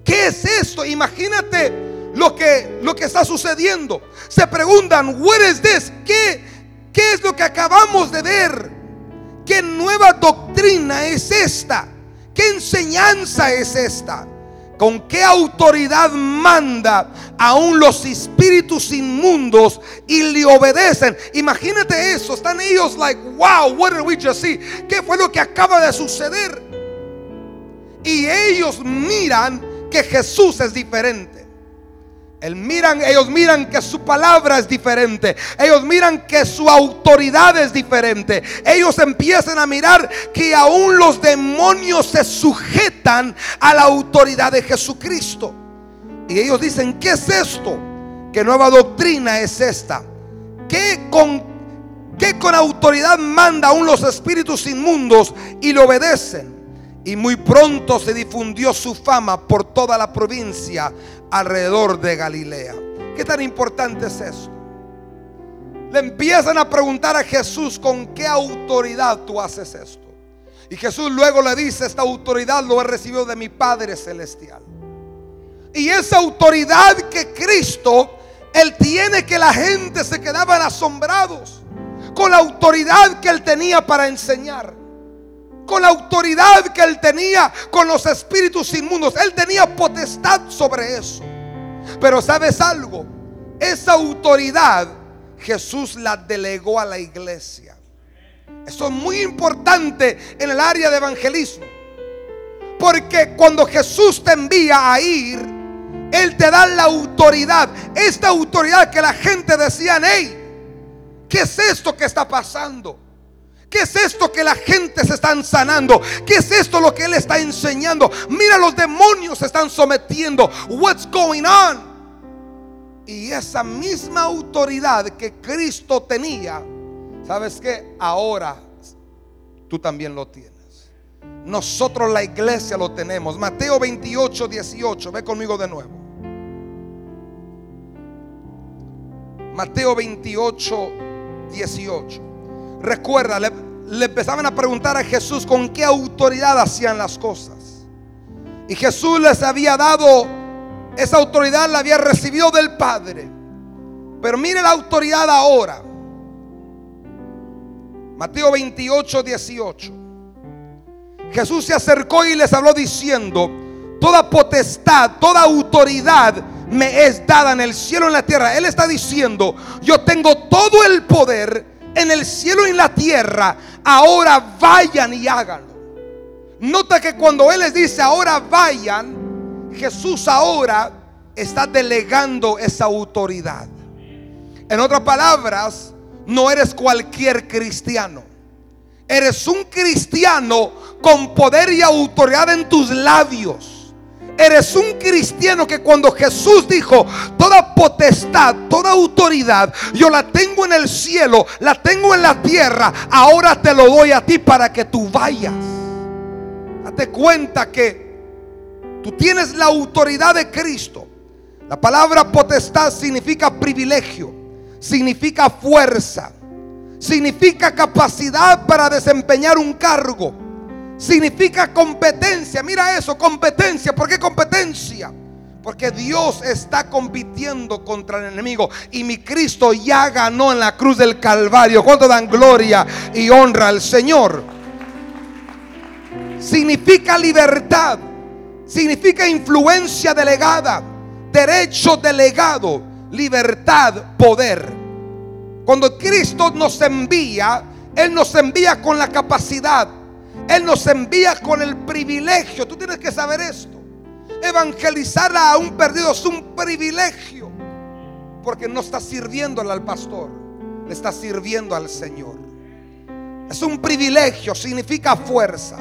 ¿qué es esto? Imagínate lo que, lo que está sucediendo. Se preguntan, what is this? ¿Qué, ¿Qué es lo que acabamos de ver? ¿Qué nueva doctrina es esta? ¿Qué enseñanza es esta? ¿Con qué autoridad manda aún los espíritus inmundos y le obedecen? Imagínate eso. Están ellos like, wow, what did we just see? ¿Qué fue lo que acaba de suceder? Y ellos miran que Jesús es diferente miran, ellos miran que su palabra es diferente. Ellos miran que su autoridad es diferente. Ellos empiezan a mirar que aún los demonios se sujetan a la autoridad de Jesucristo. Y ellos dicen, ¿qué es esto? ¿Qué nueva doctrina es esta? ¿Qué con, qué con autoridad manda aún los espíritus inmundos y le obedecen? Y muy pronto se difundió su fama por toda la provincia alrededor de Galilea. ¿Qué tan importante es eso? Le empiezan a preguntar a Jesús con qué autoridad tú haces esto. Y Jesús luego le dice, esta autoridad lo he recibido de mi Padre Celestial. Y esa autoridad que Cristo, Él tiene que la gente se quedaban asombrados con la autoridad que Él tenía para enseñar con la autoridad que él tenía con los espíritus inmundos. Él tenía potestad sobre eso. Pero sabes algo, esa autoridad Jesús la delegó a la iglesia. Eso es muy importante en el área de evangelismo. Porque cuando Jesús te envía a ir, Él te da la autoridad. Esta autoridad que la gente decía, hey, ¿qué es esto que está pasando? ¿Qué es esto que la gente se están sanando? ¿Qué es esto lo que él está enseñando? Mira, los demonios se están sometiendo. What's going on? Y esa misma autoridad que Cristo tenía, ¿sabes qué? Ahora tú también lo tienes. Nosotros la iglesia lo tenemos. Mateo 28, 18. Ve conmigo de nuevo. Mateo 28, 18. Recuerda, le, empezaban a preguntar a Jesús con qué autoridad hacían las cosas. Y Jesús les había dado, esa autoridad la había recibido del Padre. Pero mire la autoridad ahora. Mateo 28, 18. Jesús se acercó y les habló diciendo, toda potestad, toda autoridad me es dada en el cielo y en la tierra. Él está diciendo, yo tengo todo el poder en el cielo y en la tierra. Ahora vayan y háganlo. Nota que cuando Él les dice, ahora vayan, Jesús ahora está delegando esa autoridad. En otras palabras, no eres cualquier cristiano. Eres un cristiano con poder y autoridad en tus labios. Eres un cristiano que cuando Jesús dijo, toda potestad, toda autoridad, yo la tengo en el cielo, la tengo en la tierra, ahora te lo doy a ti para que tú vayas. Date cuenta que tú tienes la autoridad de Cristo. La palabra potestad significa privilegio, significa fuerza, significa capacidad para desempeñar un cargo, significa competencia. Mira eso, competencia. ¿Por qué competencia? Porque Dios está compitiendo contra el enemigo. Y mi Cristo ya ganó en la cruz del Calvario. ¿Cuánto dan gloria y honra al Señor? Significa libertad. Significa influencia delegada. Derecho delegado. Libertad, poder. Cuando Cristo nos envía, Él nos envía con la capacidad. Él nos envía con el privilegio. Tú tienes que saber esto. Evangelizar a un perdido es un privilegio. Porque no está sirviéndole al pastor. Le está sirviendo al Señor. Es un privilegio. Significa fuerza.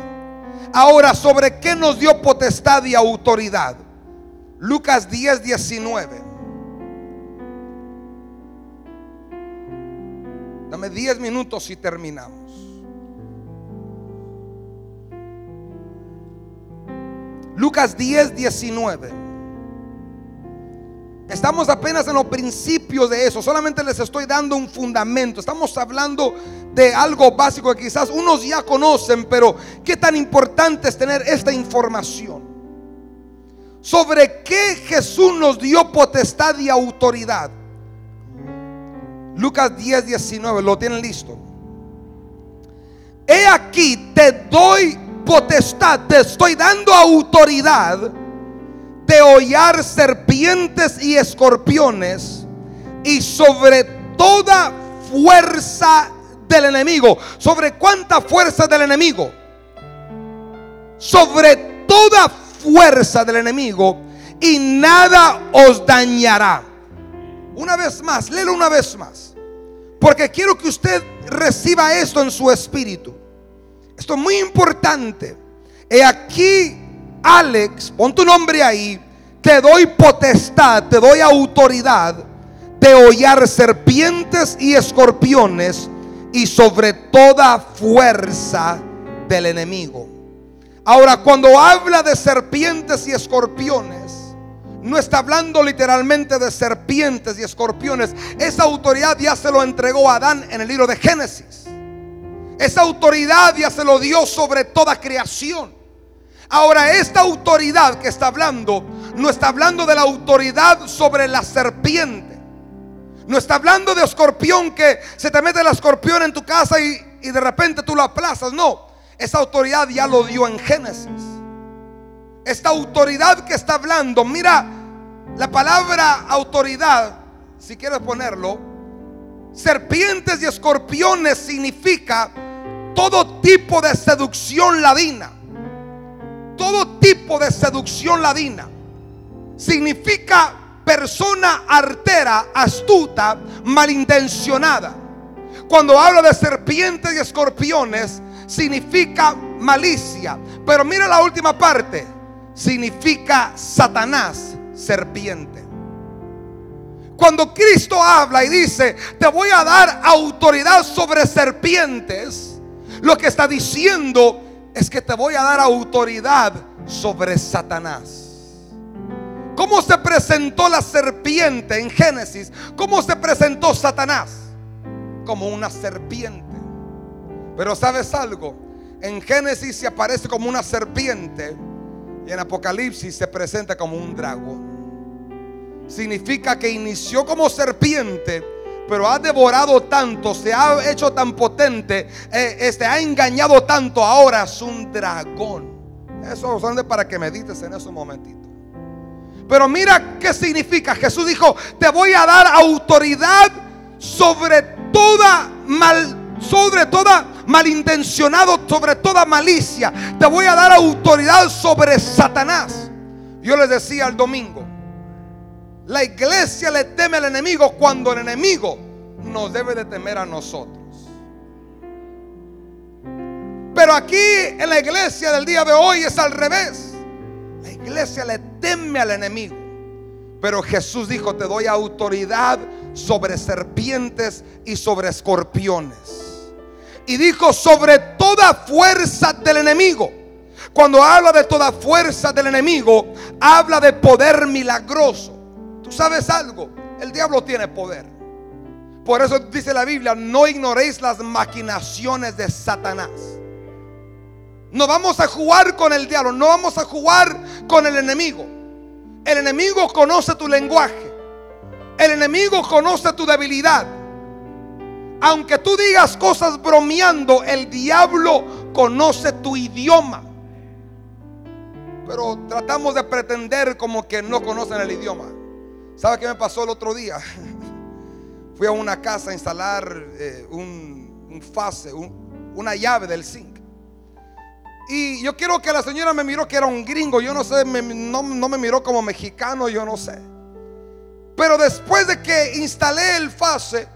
Ahora, ¿sobre qué nos dio potestad y autoridad? Lucas 10, 19. Dame 10 minutos y terminamos. Lucas 10, 19. Estamos apenas en los principios de eso. Solamente les estoy dando un fundamento. Estamos hablando de algo básico que quizás unos ya conocen, pero qué tan importante es tener esta información. Sobre qué Jesús nos dio potestad y autoridad. Lucas 10, 19. Lo tienen listo. He aquí, te doy potestad, te estoy dando autoridad de hollar serpientes y escorpiones y sobre toda fuerza del enemigo. ¿Sobre cuánta fuerza del enemigo? Sobre toda fuerza del enemigo y nada os dañará. Una vez más, léelo una vez más. Porque quiero que usted reciba esto en su espíritu. Esto es muy importante. He aquí, Alex, pon tu nombre ahí. Te doy potestad, te doy autoridad de hollar serpientes y escorpiones y sobre toda fuerza del enemigo. Ahora, cuando habla de serpientes y escorpiones, no está hablando literalmente de serpientes y escorpiones. Esa autoridad ya se lo entregó a Adán en el libro de Génesis. Esa autoridad ya se lo dio sobre toda creación. Ahora, esta autoridad que está hablando, no está hablando de la autoridad sobre la serpiente. No está hablando de escorpión que se te mete el escorpión en tu casa y, y de repente tú lo aplazas. No, esa autoridad ya lo dio en Génesis. Esta autoridad que está hablando, mira, la palabra autoridad, si quieres ponerlo, serpientes y escorpiones significa todo tipo de seducción ladina. Todo tipo de seducción ladina. Significa persona artera, astuta, malintencionada. Cuando habla de serpientes y escorpiones, significa malicia. Pero mira la última parte. Significa Satanás, serpiente. Cuando Cristo habla y dice, te voy a dar autoridad sobre serpientes, lo que está diciendo es que te voy a dar autoridad sobre Satanás. ¿Cómo se presentó la serpiente en Génesis? ¿Cómo se presentó Satanás? Como una serpiente. Pero sabes algo, en Génesis se aparece como una serpiente y en Apocalipsis se presenta como un dragón. Significa que inició como serpiente, pero ha devorado tanto, se ha hecho tan potente, eh, este, ha engañado tanto, ahora es un dragón. Eso es para que medites en un momentito. Pero mira qué significa. Jesús dijo, te voy a dar autoridad sobre toda mal, sobre toda malintencionado, sobre toda malicia. Te voy a dar autoridad sobre Satanás. Yo les decía el domingo, la iglesia le teme al enemigo cuando el enemigo nos debe de temer a nosotros. Pero aquí en la iglesia del día de hoy es al revés. La iglesia le teme al enemigo. Pero Jesús dijo, te doy autoridad sobre serpientes y sobre escorpiones. Y dijo, sobre toda fuerza del enemigo. Cuando habla de toda fuerza del enemigo, habla de poder milagroso. Tú sabes algo, el diablo tiene poder. Por eso dice la Biblia, no ignoréis las maquinaciones de Satanás. No vamos a jugar con el diablo, no vamos a jugar con el enemigo. El enemigo conoce tu lenguaje. El enemigo conoce tu debilidad. Aunque tú digas cosas bromeando, el diablo conoce tu idioma. Pero tratamos de pretender como que no conocen el idioma. ¿Sabe qué me pasó el otro día? Fui a una casa a instalar eh, un, fase, una llave del zinc. Y yo quiero que la señora me miró que era un gringo. Yo no sé, no, no me miró como mexicano, yo no sé. Pero después de que instalé el fase,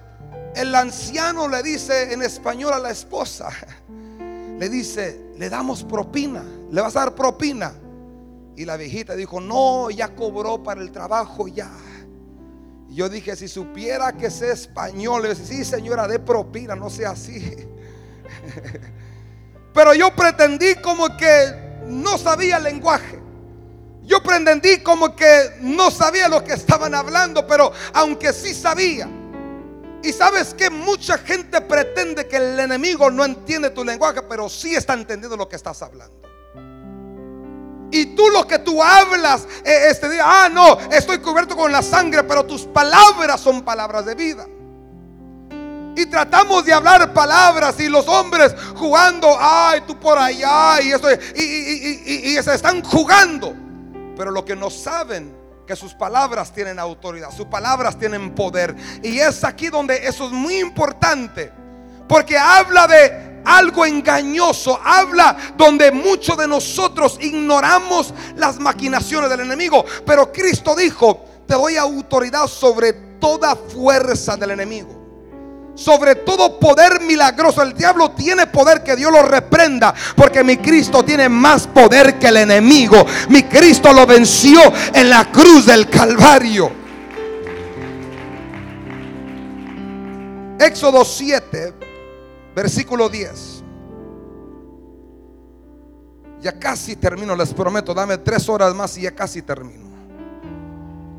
el anciano le dice en español a la esposa, le dice, le damos propina, le vas a dar propina. Y la viejita dijo, no, ya cobró para el trabajo, ya. Yo dije, si supiera que sé español, le dije, sí señora, de propina, no sea así. Pero yo pretendí como que no sabía el lenguaje. Yo pretendí como que no sabía lo que estaban hablando, pero aunque sí sabía. Y sabes que mucha gente pretende que el enemigo no entiende tu lenguaje, pero sí está entendiendo lo que estás hablando. Y tú lo que tú hablas eh, este día, ah, no, estoy cubierto con la sangre, pero tus palabras son palabras de vida. Y tratamos de hablar palabras y los hombres jugando, ay, tú por allá y esto, y, y se están jugando. Pero lo que no saben que sus palabras tienen autoridad, sus palabras tienen poder. Y es aquí donde eso es muy importante, porque habla de algo engañoso, habla donde muchos de nosotros ignoramos las maquinaciones del enemigo. Pero Cristo dijo, te doy autoridad sobre toda fuerza del enemigo. Sobre todo poder milagroso. El diablo tiene poder que Dios lo reprenda. Porque mi Cristo tiene más poder que el enemigo. Mi Cristo lo venció en la cruz del Calvario. Éxodo 7 Versículo 10. Ya casi termino, les prometo. Dame tres horas más y ya casi termino.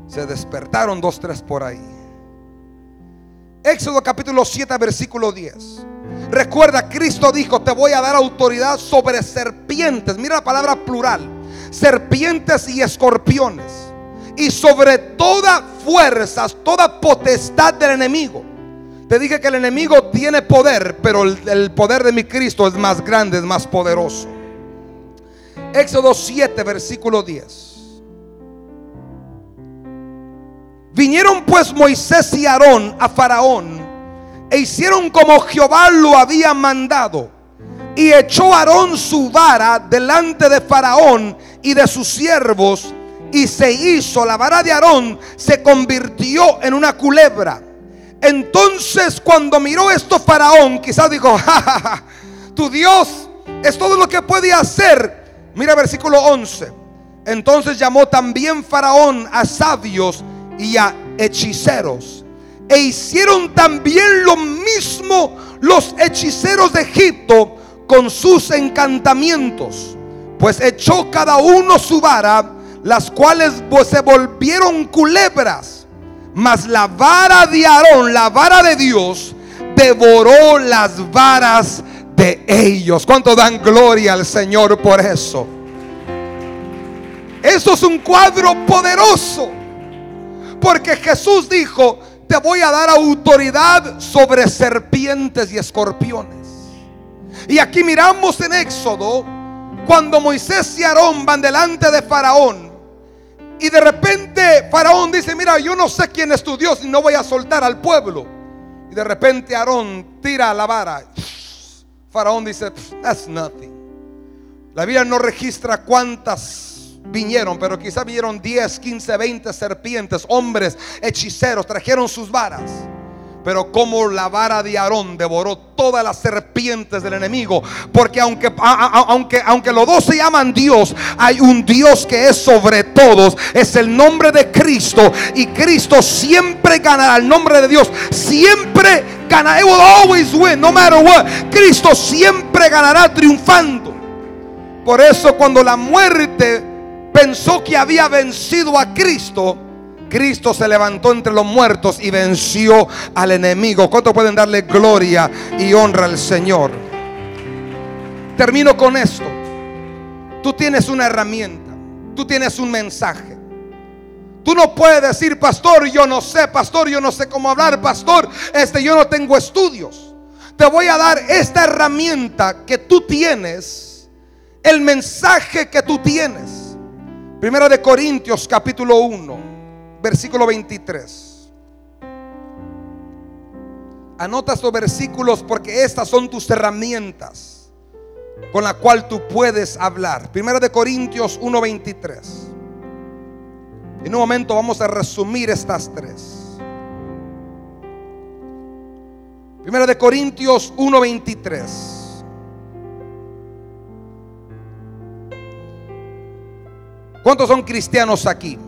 Se despertaron dos, tres por ahí. Éxodo capítulo 7, versículo 10. Recuerda, Cristo dijo, te voy a dar autoridad sobre serpientes. Mira la palabra plural. Serpientes y escorpiones. Y sobre toda fuerza, toda potestad del enemigo te dije que el enemigo tiene poder, pero el, poder de mi Cristo es más grande, es más poderoso. Éxodo 7, versículo 10. Vinieron pues Moisés y Aarón a Faraón e hicieron como Jehová lo había mandado. Y echó Aarón su vara delante de Faraón y de sus siervos y se hizo, la vara de Aarón se convirtió en una culebra entonces cuando miró esto Faraón, quizás dijo, tu Dios es todo lo que puede hacer. Mira versículo 11. Entonces llamó también Faraón a sabios y a hechiceros. E hicieron también lo mismo los hechiceros de Egipto con sus encantamientos. Pues echó cada uno su vara, las cuales se volvieron culebras. Mas la vara de Aarón, la vara de Dios, devoró las varas de ellos. ¿Cuánto dan gloria al Señor por eso? Eso es un cuadro poderoso. Porque Jesús dijo, te voy a dar autoridad sobre serpientes y escorpiones. Y aquí miramos en Éxodo, cuando Moisés y Aarón van delante de Faraón. Y de repente Faraón dice, mira, yo no sé quién es tu Dios y no voy a soltar al pueblo. Y de repente Aarón tira la vara. Faraón dice, that's nothing. La Biblia no registra cuántas vinieron, pero quizá vinieron 10, 15, 20 serpientes, hombres, hechiceros, trajeron sus varas. Pero como la vara de Aarón devoró todas las serpientes del enemigo. Porque aunque, aunque, aunque los dos se llaman Dios, hay un Dios que es sobre todos. Es el nombre de Cristo. Y Cristo siempre ganará. El nombre de Dios siempre ganará. It will always win, no matter what. Cristo siempre ganará triunfando. Por eso cuando la muerte pensó que había vencido a Cristo Cristo se levantó entre los muertos y venció al enemigo. ¿Cuánto pueden darle gloria y honra al Señor? Termino con esto. Tú tienes una herramienta, tú tienes un mensaje. Tú no puedes decir, pastor, yo no sé, pastor, yo no sé cómo hablar, pastor, este yo no tengo estudios. Te voy a dar esta herramienta que tú tienes, el mensaje que tú tienes. Primero de Corintios capítulo 1 versículo 23. Anota estos versículos porque estas son tus herramientas con la cual tú puedes hablar. Primero de Corintios 1:23. En un momento vamos a resumir estas tres. Primero de Corintios 1:23. ¿Cuántos son cristianos aquí?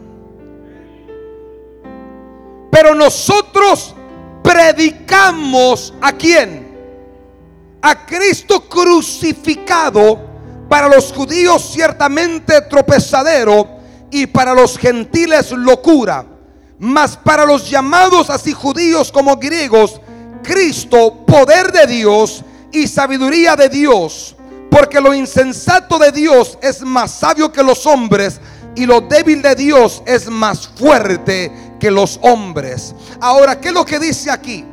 Pero nosotros predicamos a quién? A Cristo crucificado, para los judíos ciertamente tropezadero y para los gentiles locura. Mas para los llamados así judíos como griegos, Cristo, poder de Dios y sabiduría de Dios. Porque lo insensato de Dios es más sabio que los hombres y lo débil de Dios es más fuerte que los hombres. Ahora, ¿qué es lo que dice aquí?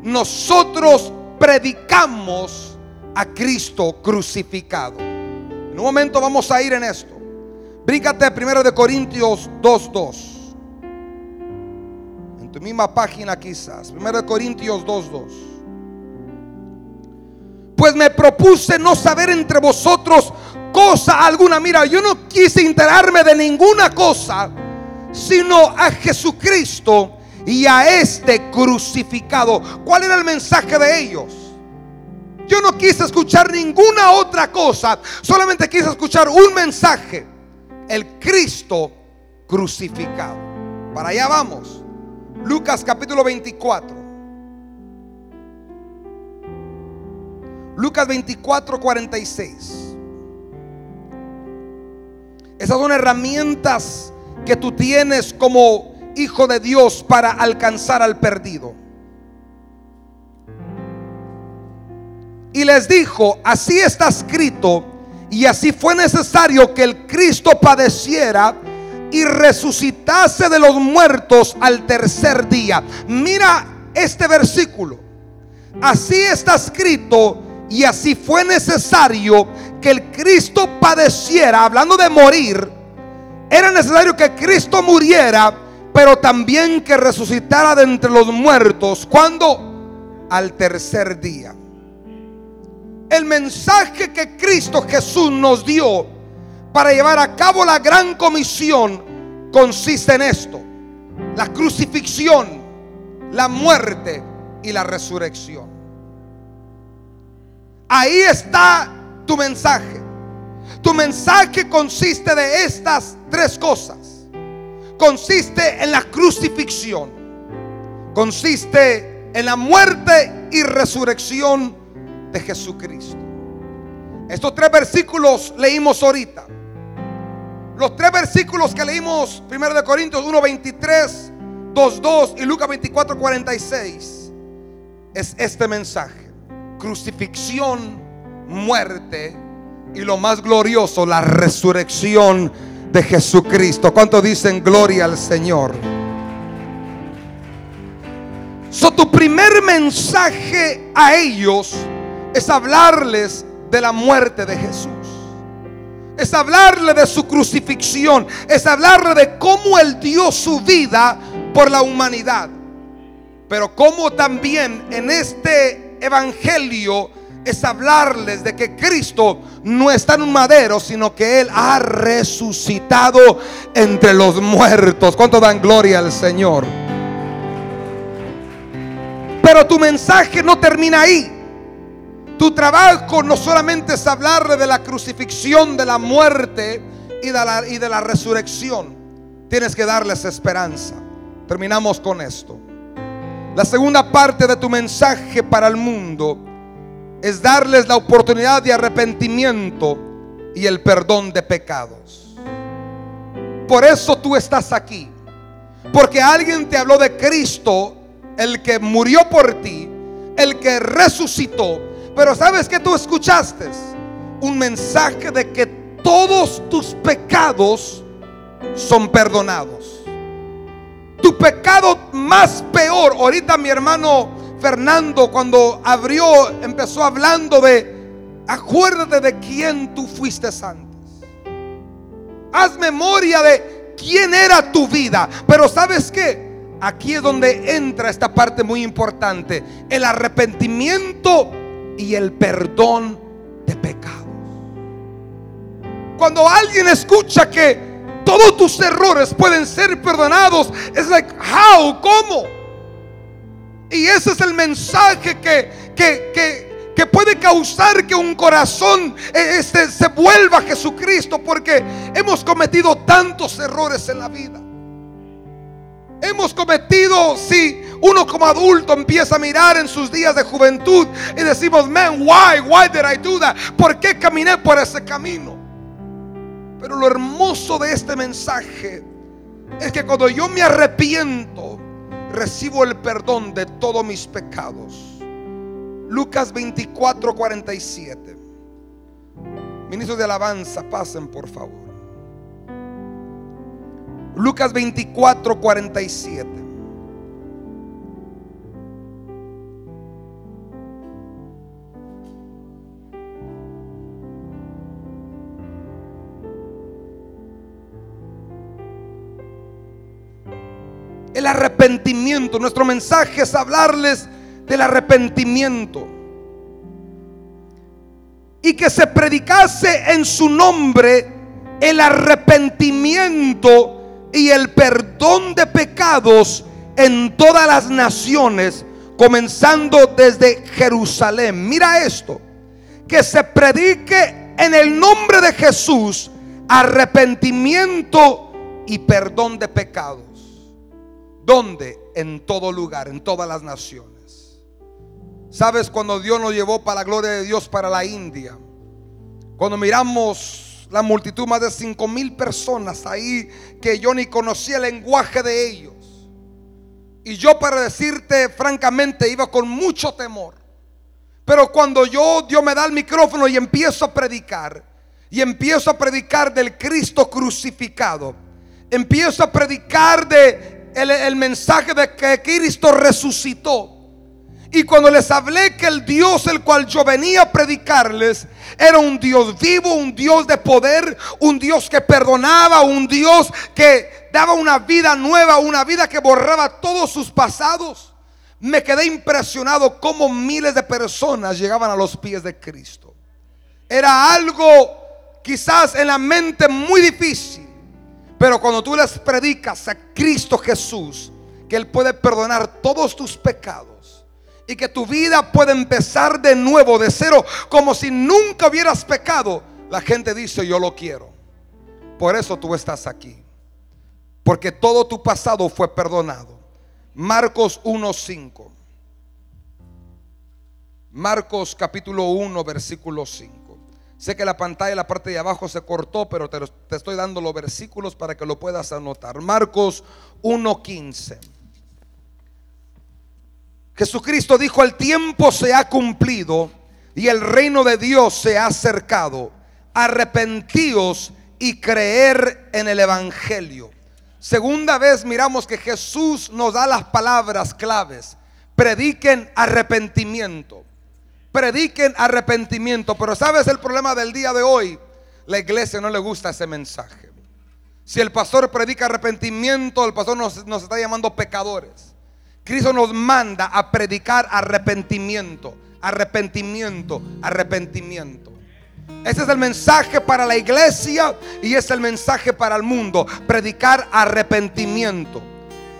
Nosotros predicamos a Cristo crucificado. En un momento vamos a ir en esto. Bríncate primero de Corintios 2.2. En tu misma página quizás. Primero de Corintios 2.2. Pues me propuse no saber entre vosotros cosa alguna. Mira, yo no quise enterarme de ninguna cosa, sino a Jesucristo y a este crucificado. ¿Cuál era el mensaje de ellos? Yo no quise escuchar ninguna otra cosa, solamente quise escuchar un mensaje, el Cristo crucificado. Para allá vamos. Lucas capítulo 24. Lucas 24, 46. Esas son herramientas que tú tienes como hijo de Dios para alcanzar al perdido. Y les dijo, así está escrito, y así fue necesario que el Cristo padeciera y resucitase de los muertos al tercer día. Mira este versículo. Así está escrito y así fue necesario que el Cristo padeciera, hablando de morir, era necesario que Cristo muriera, pero también que resucitara de entre los muertos. cuando Al tercer día. El mensaje que Cristo Jesús nos dio para llevar a cabo la gran comisión consiste en esto. La crucifixión, la muerte y la resurrección. Ahí está tu mensaje. Tu mensaje consiste de estas tres cosas. Consiste en la crucifixión. consiste en la muerte y resurrección de Jesucristo. Estos tres versículos leímos ahorita. Los tres versículos que leímos, 1 de Corintios 1, 23, 2, 2 y Lucas 24, 46, es este mensaje. Crucifixión, muerte y lo más glorioso, la resurrección de Jesucristo. ¿Cuánto dicen gloria al Señor? So, tu primer mensaje a ellos es hablarles de la muerte de Jesús. Es hablarle de su crucifixión. Es hablarle de cómo Él dio su vida por la humanidad. Pero cómo también en este evangelio es hablarles de que Cristo no está en un madero, sino que Él ha resucitado entre los muertos. ¿Cuánto dan gloria al Señor? Pero tu mensaje no termina ahí. Tu trabajo no solamente es hablarle de la crucifixión, de la muerte y de la, y de la resurrección. Tienes que darles esperanza. Terminamos con esto. La segunda parte de tu mensaje para el mundo es darles la oportunidad de arrepentimiento y el perdón de pecados. Por eso tú estás aquí. Porque alguien te habló de Cristo, el que murió por ti, el que resucitó pero ¿sabes que tú escuchaste? Un mensaje de que todos tus pecados son perdonados. Tu pecado más peor, ahorita mi hermano Fernando cuando abrió, empezó hablando de, acuérdate de quién tú fuiste antes. Haz memoria de quién era tu vida. Pero ¿sabes qué? Aquí es donde entra esta parte muy importante. El arrepentimiento y el perdón de pecados. Cuando alguien escucha que todos tus errores pueden ser perdonados, es like, how, ¿cómo? Y ese es el mensaje que, que, que, puede causar que un corazón eh, este, se vuelva a Jesucristo, porque hemos cometido tantos errores en la vida. Hemos cometido, si uno como adulto empieza a mirar en sus días de juventud y decimos, man, why, why did I do that? ¿Por qué caminé por ese camino? Pero lo hermoso de este mensaje es que cuando yo me arrepiento, recibo el perdón de todos mis pecados. Lucas 24, 47. Ministros de alabanza, pasen por favor. Lucas 24, 47. El arrepentimiento. Nuestro mensaje es hablarles del arrepentimiento. Y que se predicase en su nombre el arrepentimiento y el perdón de pecados en todas las naciones, comenzando desde Jerusalén. Mira esto, que se predique en el nombre de Jesús arrepentimiento y perdón de pecados. ¿Dónde? En todo lugar, en todas las naciones. ¿Sabes cuando Dios nos llevó para la gloria de Dios para la India? Cuando miramos la multitud, más de cinco mil personas ahí que yo ni conocía el lenguaje de ellos. Y yo para decirte francamente iba con mucho temor. Pero cuando yo, Dios me da el micrófono y empiezo a predicar, y empiezo a predicar del Cristo crucificado, empiezo a predicar de el, mensaje de que Cristo resucitó. Y cuando les hablé que el Dios el cual yo venía a predicarles era un Dios vivo, un Dios de poder, un Dios que perdonaba, un Dios que daba una vida nueva, una vida que borraba todos sus pasados, me quedé impresionado cómo miles de personas llegaban a los pies de Cristo. Era algo quizás en la mente muy difícil, pero cuando tú les predicas a Cristo Jesús, que Él puede perdonar todos tus pecados, y que tu vida pueda empezar de nuevo, de cero, como si nunca hubieras pecado, la gente dice, yo lo quiero. Por eso tú estás aquí. Porque todo tu pasado fue perdonado. Marcos 1.5. Marcos capítulo 1, versículo 5. Sé que la pantalla, la parte de abajo se cortó, pero te, te estoy dando los versículos para que lo puedas anotar. Marcos 1.15. Jesucristo dijo, el tiempo se ha cumplido y el reino de Dios se ha acercado. Arrepentíos y creer en el Evangelio. Segunda vez miramos que Jesús nos da las palabras claves. Prediquen arrepentimiento. Prediquen arrepentimiento. Pero ¿sabes el problema del día de hoy? La iglesia no le gusta ese mensaje. Si el pastor predica arrepentimiento, el pastor nos, está llamando pecadores. Cristo nos manda a predicar arrepentimiento, arrepentimiento, arrepentimiento. Ese es el mensaje para la iglesia y es el mensaje para el mundo. Predicar arrepentimiento.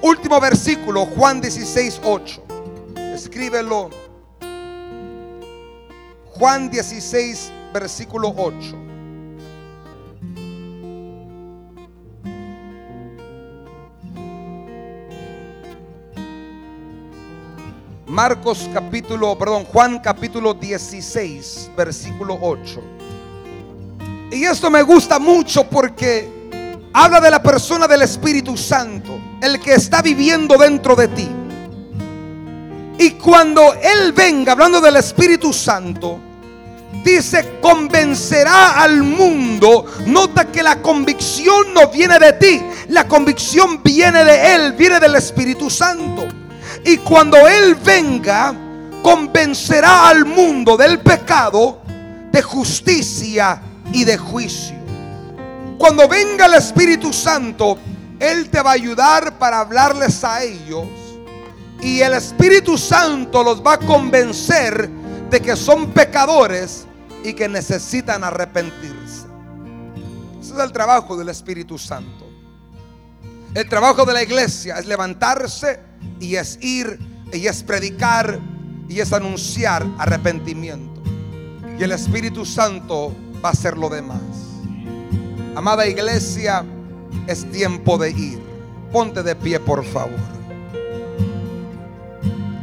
Último versículo, Juan 16, 8. Escríbelo. Juan 16, versículo 8. Marcos capítulo, perdón, Juan capítulo 16, versículo 8. Y esto me gusta mucho porque habla de la persona del Espíritu Santo, el que está viviendo dentro de ti. Y cuando Él venga, hablando del Espíritu Santo, dice, convencerá al mundo. Nota que la convicción no viene de ti, la convicción viene de Él, viene del Espíritu Santo. Y cuando Él venga, convencerá al mundo del pecado, de justicia y de juicio. Cuando venga el Espíritu Santo, Él te va a ayudar para hablarles a ellos. Y el Espíritu Santo los va a convencer de que son pecadores y que necesitan arrepentirse. Ese es el trabajo del Espíritu Santo. El trabajo de la iglesia es levantarse y es ir y es predicar y es anunciar arrepentimiento. Y el Espíritu Santo va a hacer lo demás. Amada iglesia, es tiempo de ir. Ponte de pie, por favor.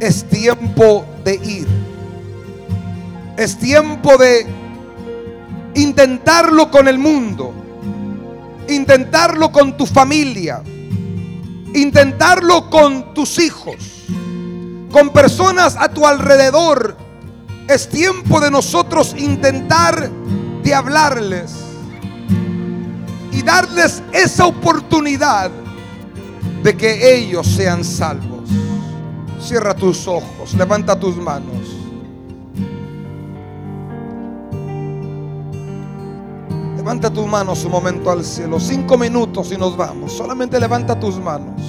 Es tiempo de ir. Es tiempo de intentarlo con el mundo. Intentarlo con tu familia intentarlo con tus hijos, con personas a tu alrededor. Es tiempo de nosotros intentar de hablarles y darles esa oportunidad de que ellos sean salvos. Cierra tus ojos, levanta tus manos. Levanta tus manos un momento al cielo. Cinco minutos y nos vamos. Solamente levanta tus manos.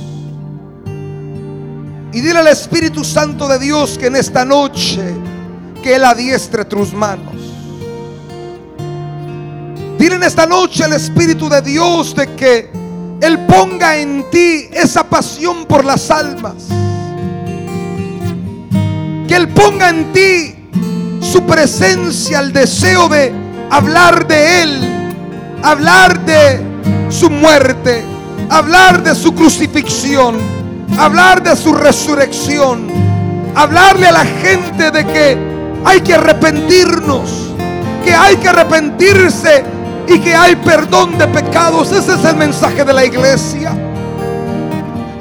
Y dile al Espíritu Santo de Dios que en esta noche que Él adiestre tus manos. Dile en esta noche al Espíritu de Dios de que Él ponga en ti esa pasión por las almas. Que Él ponga en ti su presencia, el deseo de hablar de Él hablar de su muerte, hablar de su crucifixión, hablar de su resurrección, hablarle a la gente de que hay que arrepentirnos, que hay que arrepentirse y que hay perdón de pecados. Ese es el mensaje de la iglesia.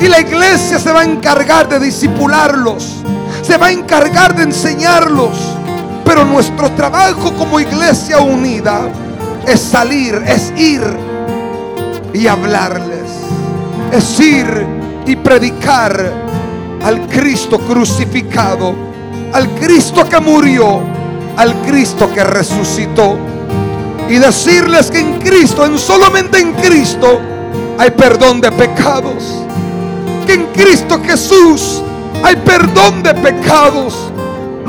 Y la iglesia se va a encargar de disipularlos, se va a encargar de enseñarlos. Pero nuestro trabajo como iglesia unida es salir, es ir y hablarles. Es ir y predicar al Cristo crucificado, al Cristo que murió, al Cristo que resucitó. Y decirles que en Cristo, en solamente en Cristo, hay perdón de pecados. Que en Cristo Jesús hay perdón de pecados.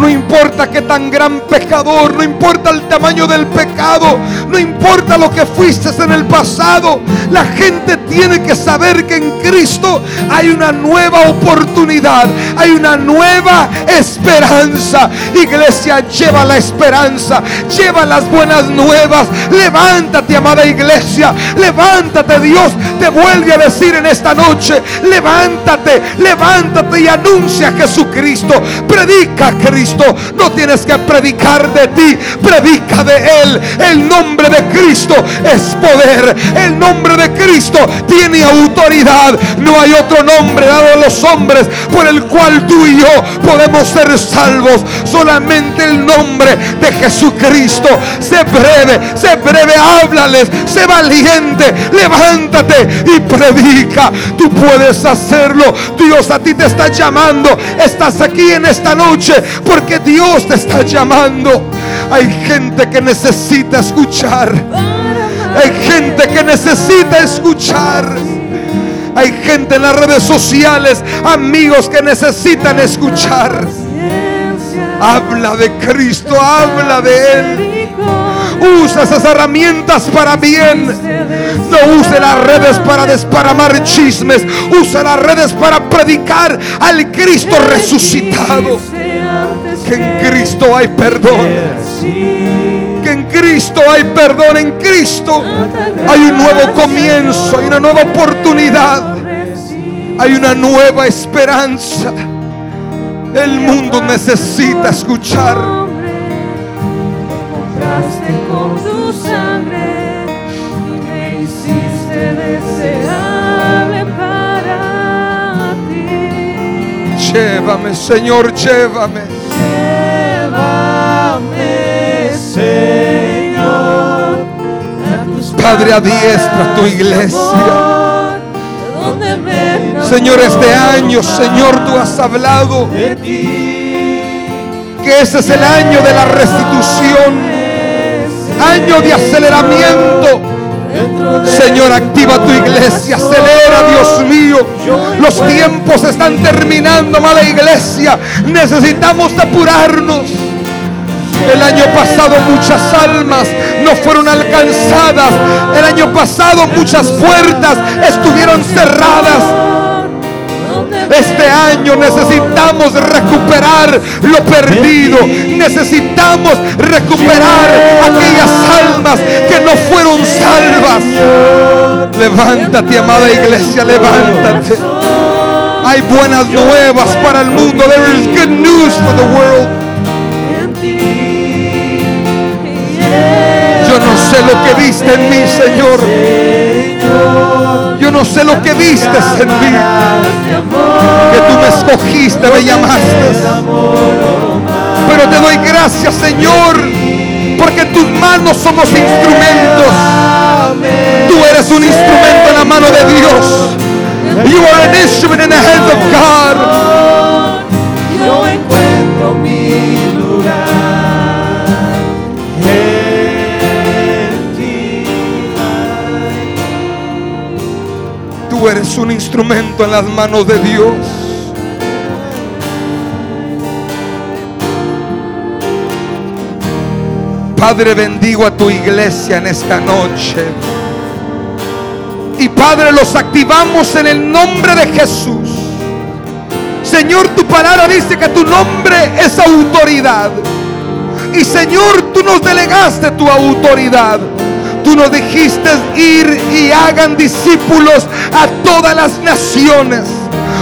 No importa qué tan gran pecador, no importa el tamaño del pecado, no importa lo que fuiste en el pasado. La gente tiene que saber que en Cristo hay una nueva oportunidad, hay una nueva esperanza. Iglesia, lleva la esperanza, lleva las buenas nuevas. Levántate, amada iglesia, levántate. Dios te vuelve a decir en esta noche, levántate, levántate y anuncia a Jesucristo. Predica a Cristo. No tienes que predicar de ti, predica de Él. El nombre de Cristo es poder. El nombre de Cristo tiene autoridad. No hay otro nombre dado a los hombres por el cual tú y yo podemos ser salvos. Solamente el nombre de Jesucristo. Sé breve, sé breve, háblales, sé valiente, levántate y predica. Tú puedes hacerlo. Dios a ti te está llamando. Estás aquí en esta noche porque Dios te está llamando. Hay gente que necesita escuchar. Hay gente que necesita escuchar. Hay gente en las redes sociales, amigos que necesitan escuchar. Habla de Cristo, habla de Él. Usa esas herramientas para bien. No use las redes para desparamar chismes. Usa las redes para predicar al Cristo resucitado. Que en Cristo hay perdón. Que en Cristo hay perdón. En Cristo hay un nuevo comienzo. Hay una nueva oportunidad. Hay una nueva esperanza. El mundo necesita escuchar. con tu sangre Llévame, Señor, llévame. Llévame, Señor, a tus Padre, adiestra tu iglesia. amor, Señor, este año, Señor, tú has hablado de ti. que ese es el año de la restitución, año de aceleramiento. Señor, activa tu iglesia, acelera, Dios mío. Los tiempos están terminando, amada iglesia. Necesitamos depurarnos. El año pasado muchas almas no fueron alcanzadas. El año pasado muchas puertas estuvieron cerradas. Este año necesitamos recuperar lo perdido. Necesitamos recuperar aquellas almas que no fueron salvas. Levántate, amada iglesia, levántate. Hay buenas nuevas para el mundo. There is good news for the world. Yo no sé lo que viste en mí, Señor. No sé lo que vistes en mí. Que tú me escogiste, me llamaste. Pero te doy gracias, Señor, porque tus manos somos instrumentos. Tú eres un instrumento en la mano de Dios. You are an instrument in the hands of God. Yo encuentro mi Eres un instrumento en las manos de Dios. Padre, bendigo a tu iglesia en esta noche. Y Padre, los activamos en el nombre de Jesús. Señor, tu palabra dice que tu nombre es autoridad. Y Señor, tú nos delegaste tu autoridad. Tú nos dijiste ir y hagan discípulos a todas las naciones.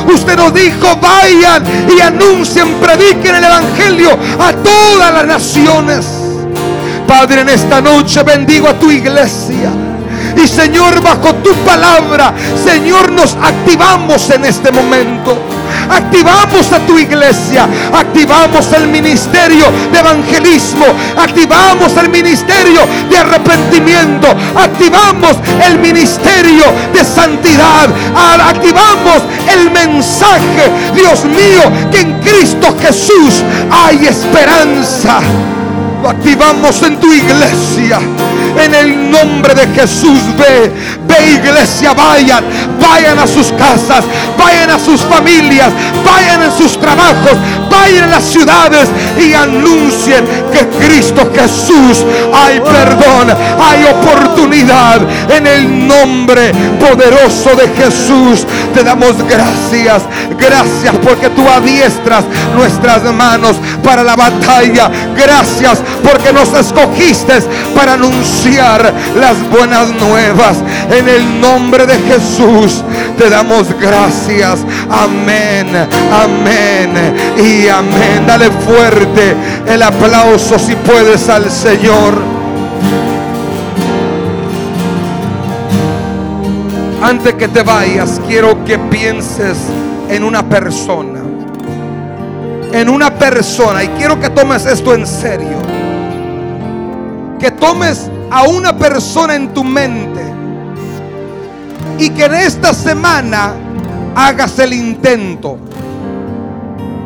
Usted nos dijo, vayan y anuncien, prediquen el Evangelio a todas las naciones. Padre, en esta noche bendigo a tu iglesia. Y Señor, bajo tu palabra, Señor, nos activamos en este momento. Activamos a tu iglesia, activamos el ministerio de evangelismo, activamos el ministerio de arrepentimiento, activamos el ministerio de santidad, activamos el mensaje, Dios mío, que en Cristo Jesús hay esperanza. Lo activamos en tu iglesia. En el nombre de Jesús, ve, ve iglesia, vayan, vayan a sus casas, vayan a sus familias, vayan en sus trabajos, vayan en las ciudades y anuncien que Cristo Jesús hay perdón, hay oportunidad. En el nombre poderoso de Jesús te damos gracias, gracias porque tú adiestras nuestras manos para la batalla. Gracias porque nos escogiste para anunciar las buenas nuevas. En el nombre de Jesús te damos gracias. Amén, amén y amén. Dale fuerte el aplauso si puedes al Señor. Antes que te vayas, quiero que pienses en una persona. En una persona. Y quiero que tomes esto en serio. Que tomes a una persona en tu mente. Y que en esta semana hagas el intento.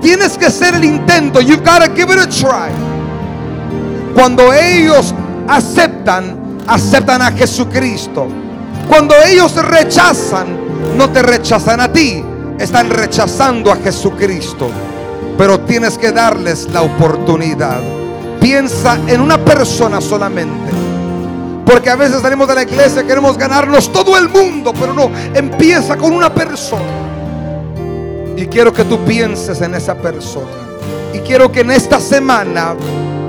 Tienes que hacer el intento. You've got to give it a try. Cuando ellos aceptan, aceptan a Jesucristo. Cuando ellos rechazan, no te rechazan a ti, están rechazando a Jesucristo. Pero tienes que darles la oportunidad. Piensa en una persona solamente. Porque a veces salimos de la iglesia, queremos ganarnos todo el mundo, pero no, empieza con una persona. Y quiero que tú pienses en esa persona. Y quiero que en esta semana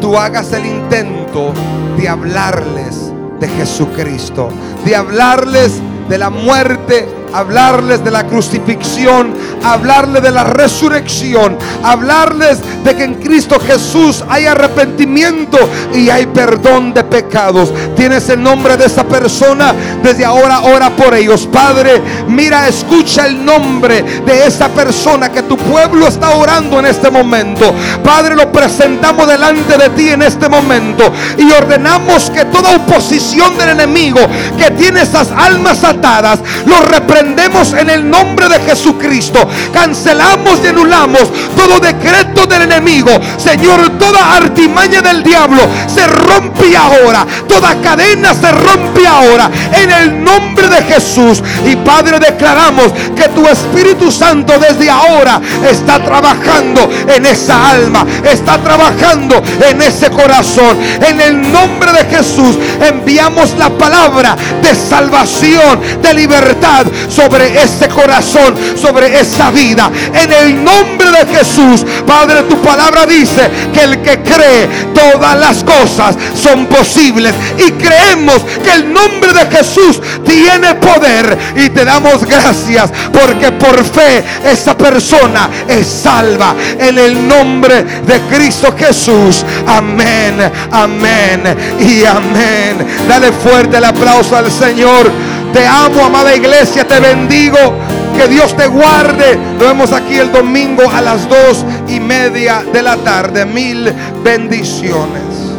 tú hagas el intento de hablarles de Jesucristo, de hablarles de la muerte hablarles de la crucifixión, hablarles de la resurrección, hablarles de que en Cristo Jesús hay arrepentimiento y hay perdón de pecados. Tienes el nombre de esa persona, desde ahora ora por ellos. Padre, mira, escucha el nombre de esa persona que tu pueblo está orando en este momento. Padre, lo presentamos delante de ti en este momento y ordenamos que toda oposición del enemigo que tiene esas almas atadas, lo reprendamos en el nombre de Jesucristo. Cancelamos y anulamos todo decreto del enemigo. Señor, toda artimaña del diablo se rompe ahora. Toda cadena se rompe ahora. En el nombre de Jesús. Y Padre, declaramos que tu Espíritu Santo desde ahora está trabajando en esa alma. Está trabajando en ese corazón. En el nombre de Jesús enviamos la palabra de salvación, de libertad sobre ese corazón, sobre esa vida. En el nombre de Jesús, Padre, tu palabra dice que el que cree todas las cosas son posibles. Y creemos que el nombre de Jesús tiene poder. Y te damos gracias porque por fe esa persona es salva. En el nombre de Cristo Jesús. Amén, amén y amén. Dale fuerte el aplauso al Señor. Te amo, amada iglesia, te bendigo. Que Dios te guarde. Nos vemos aquí el domingo a las dos y media de la tarde. Mil bendiciones.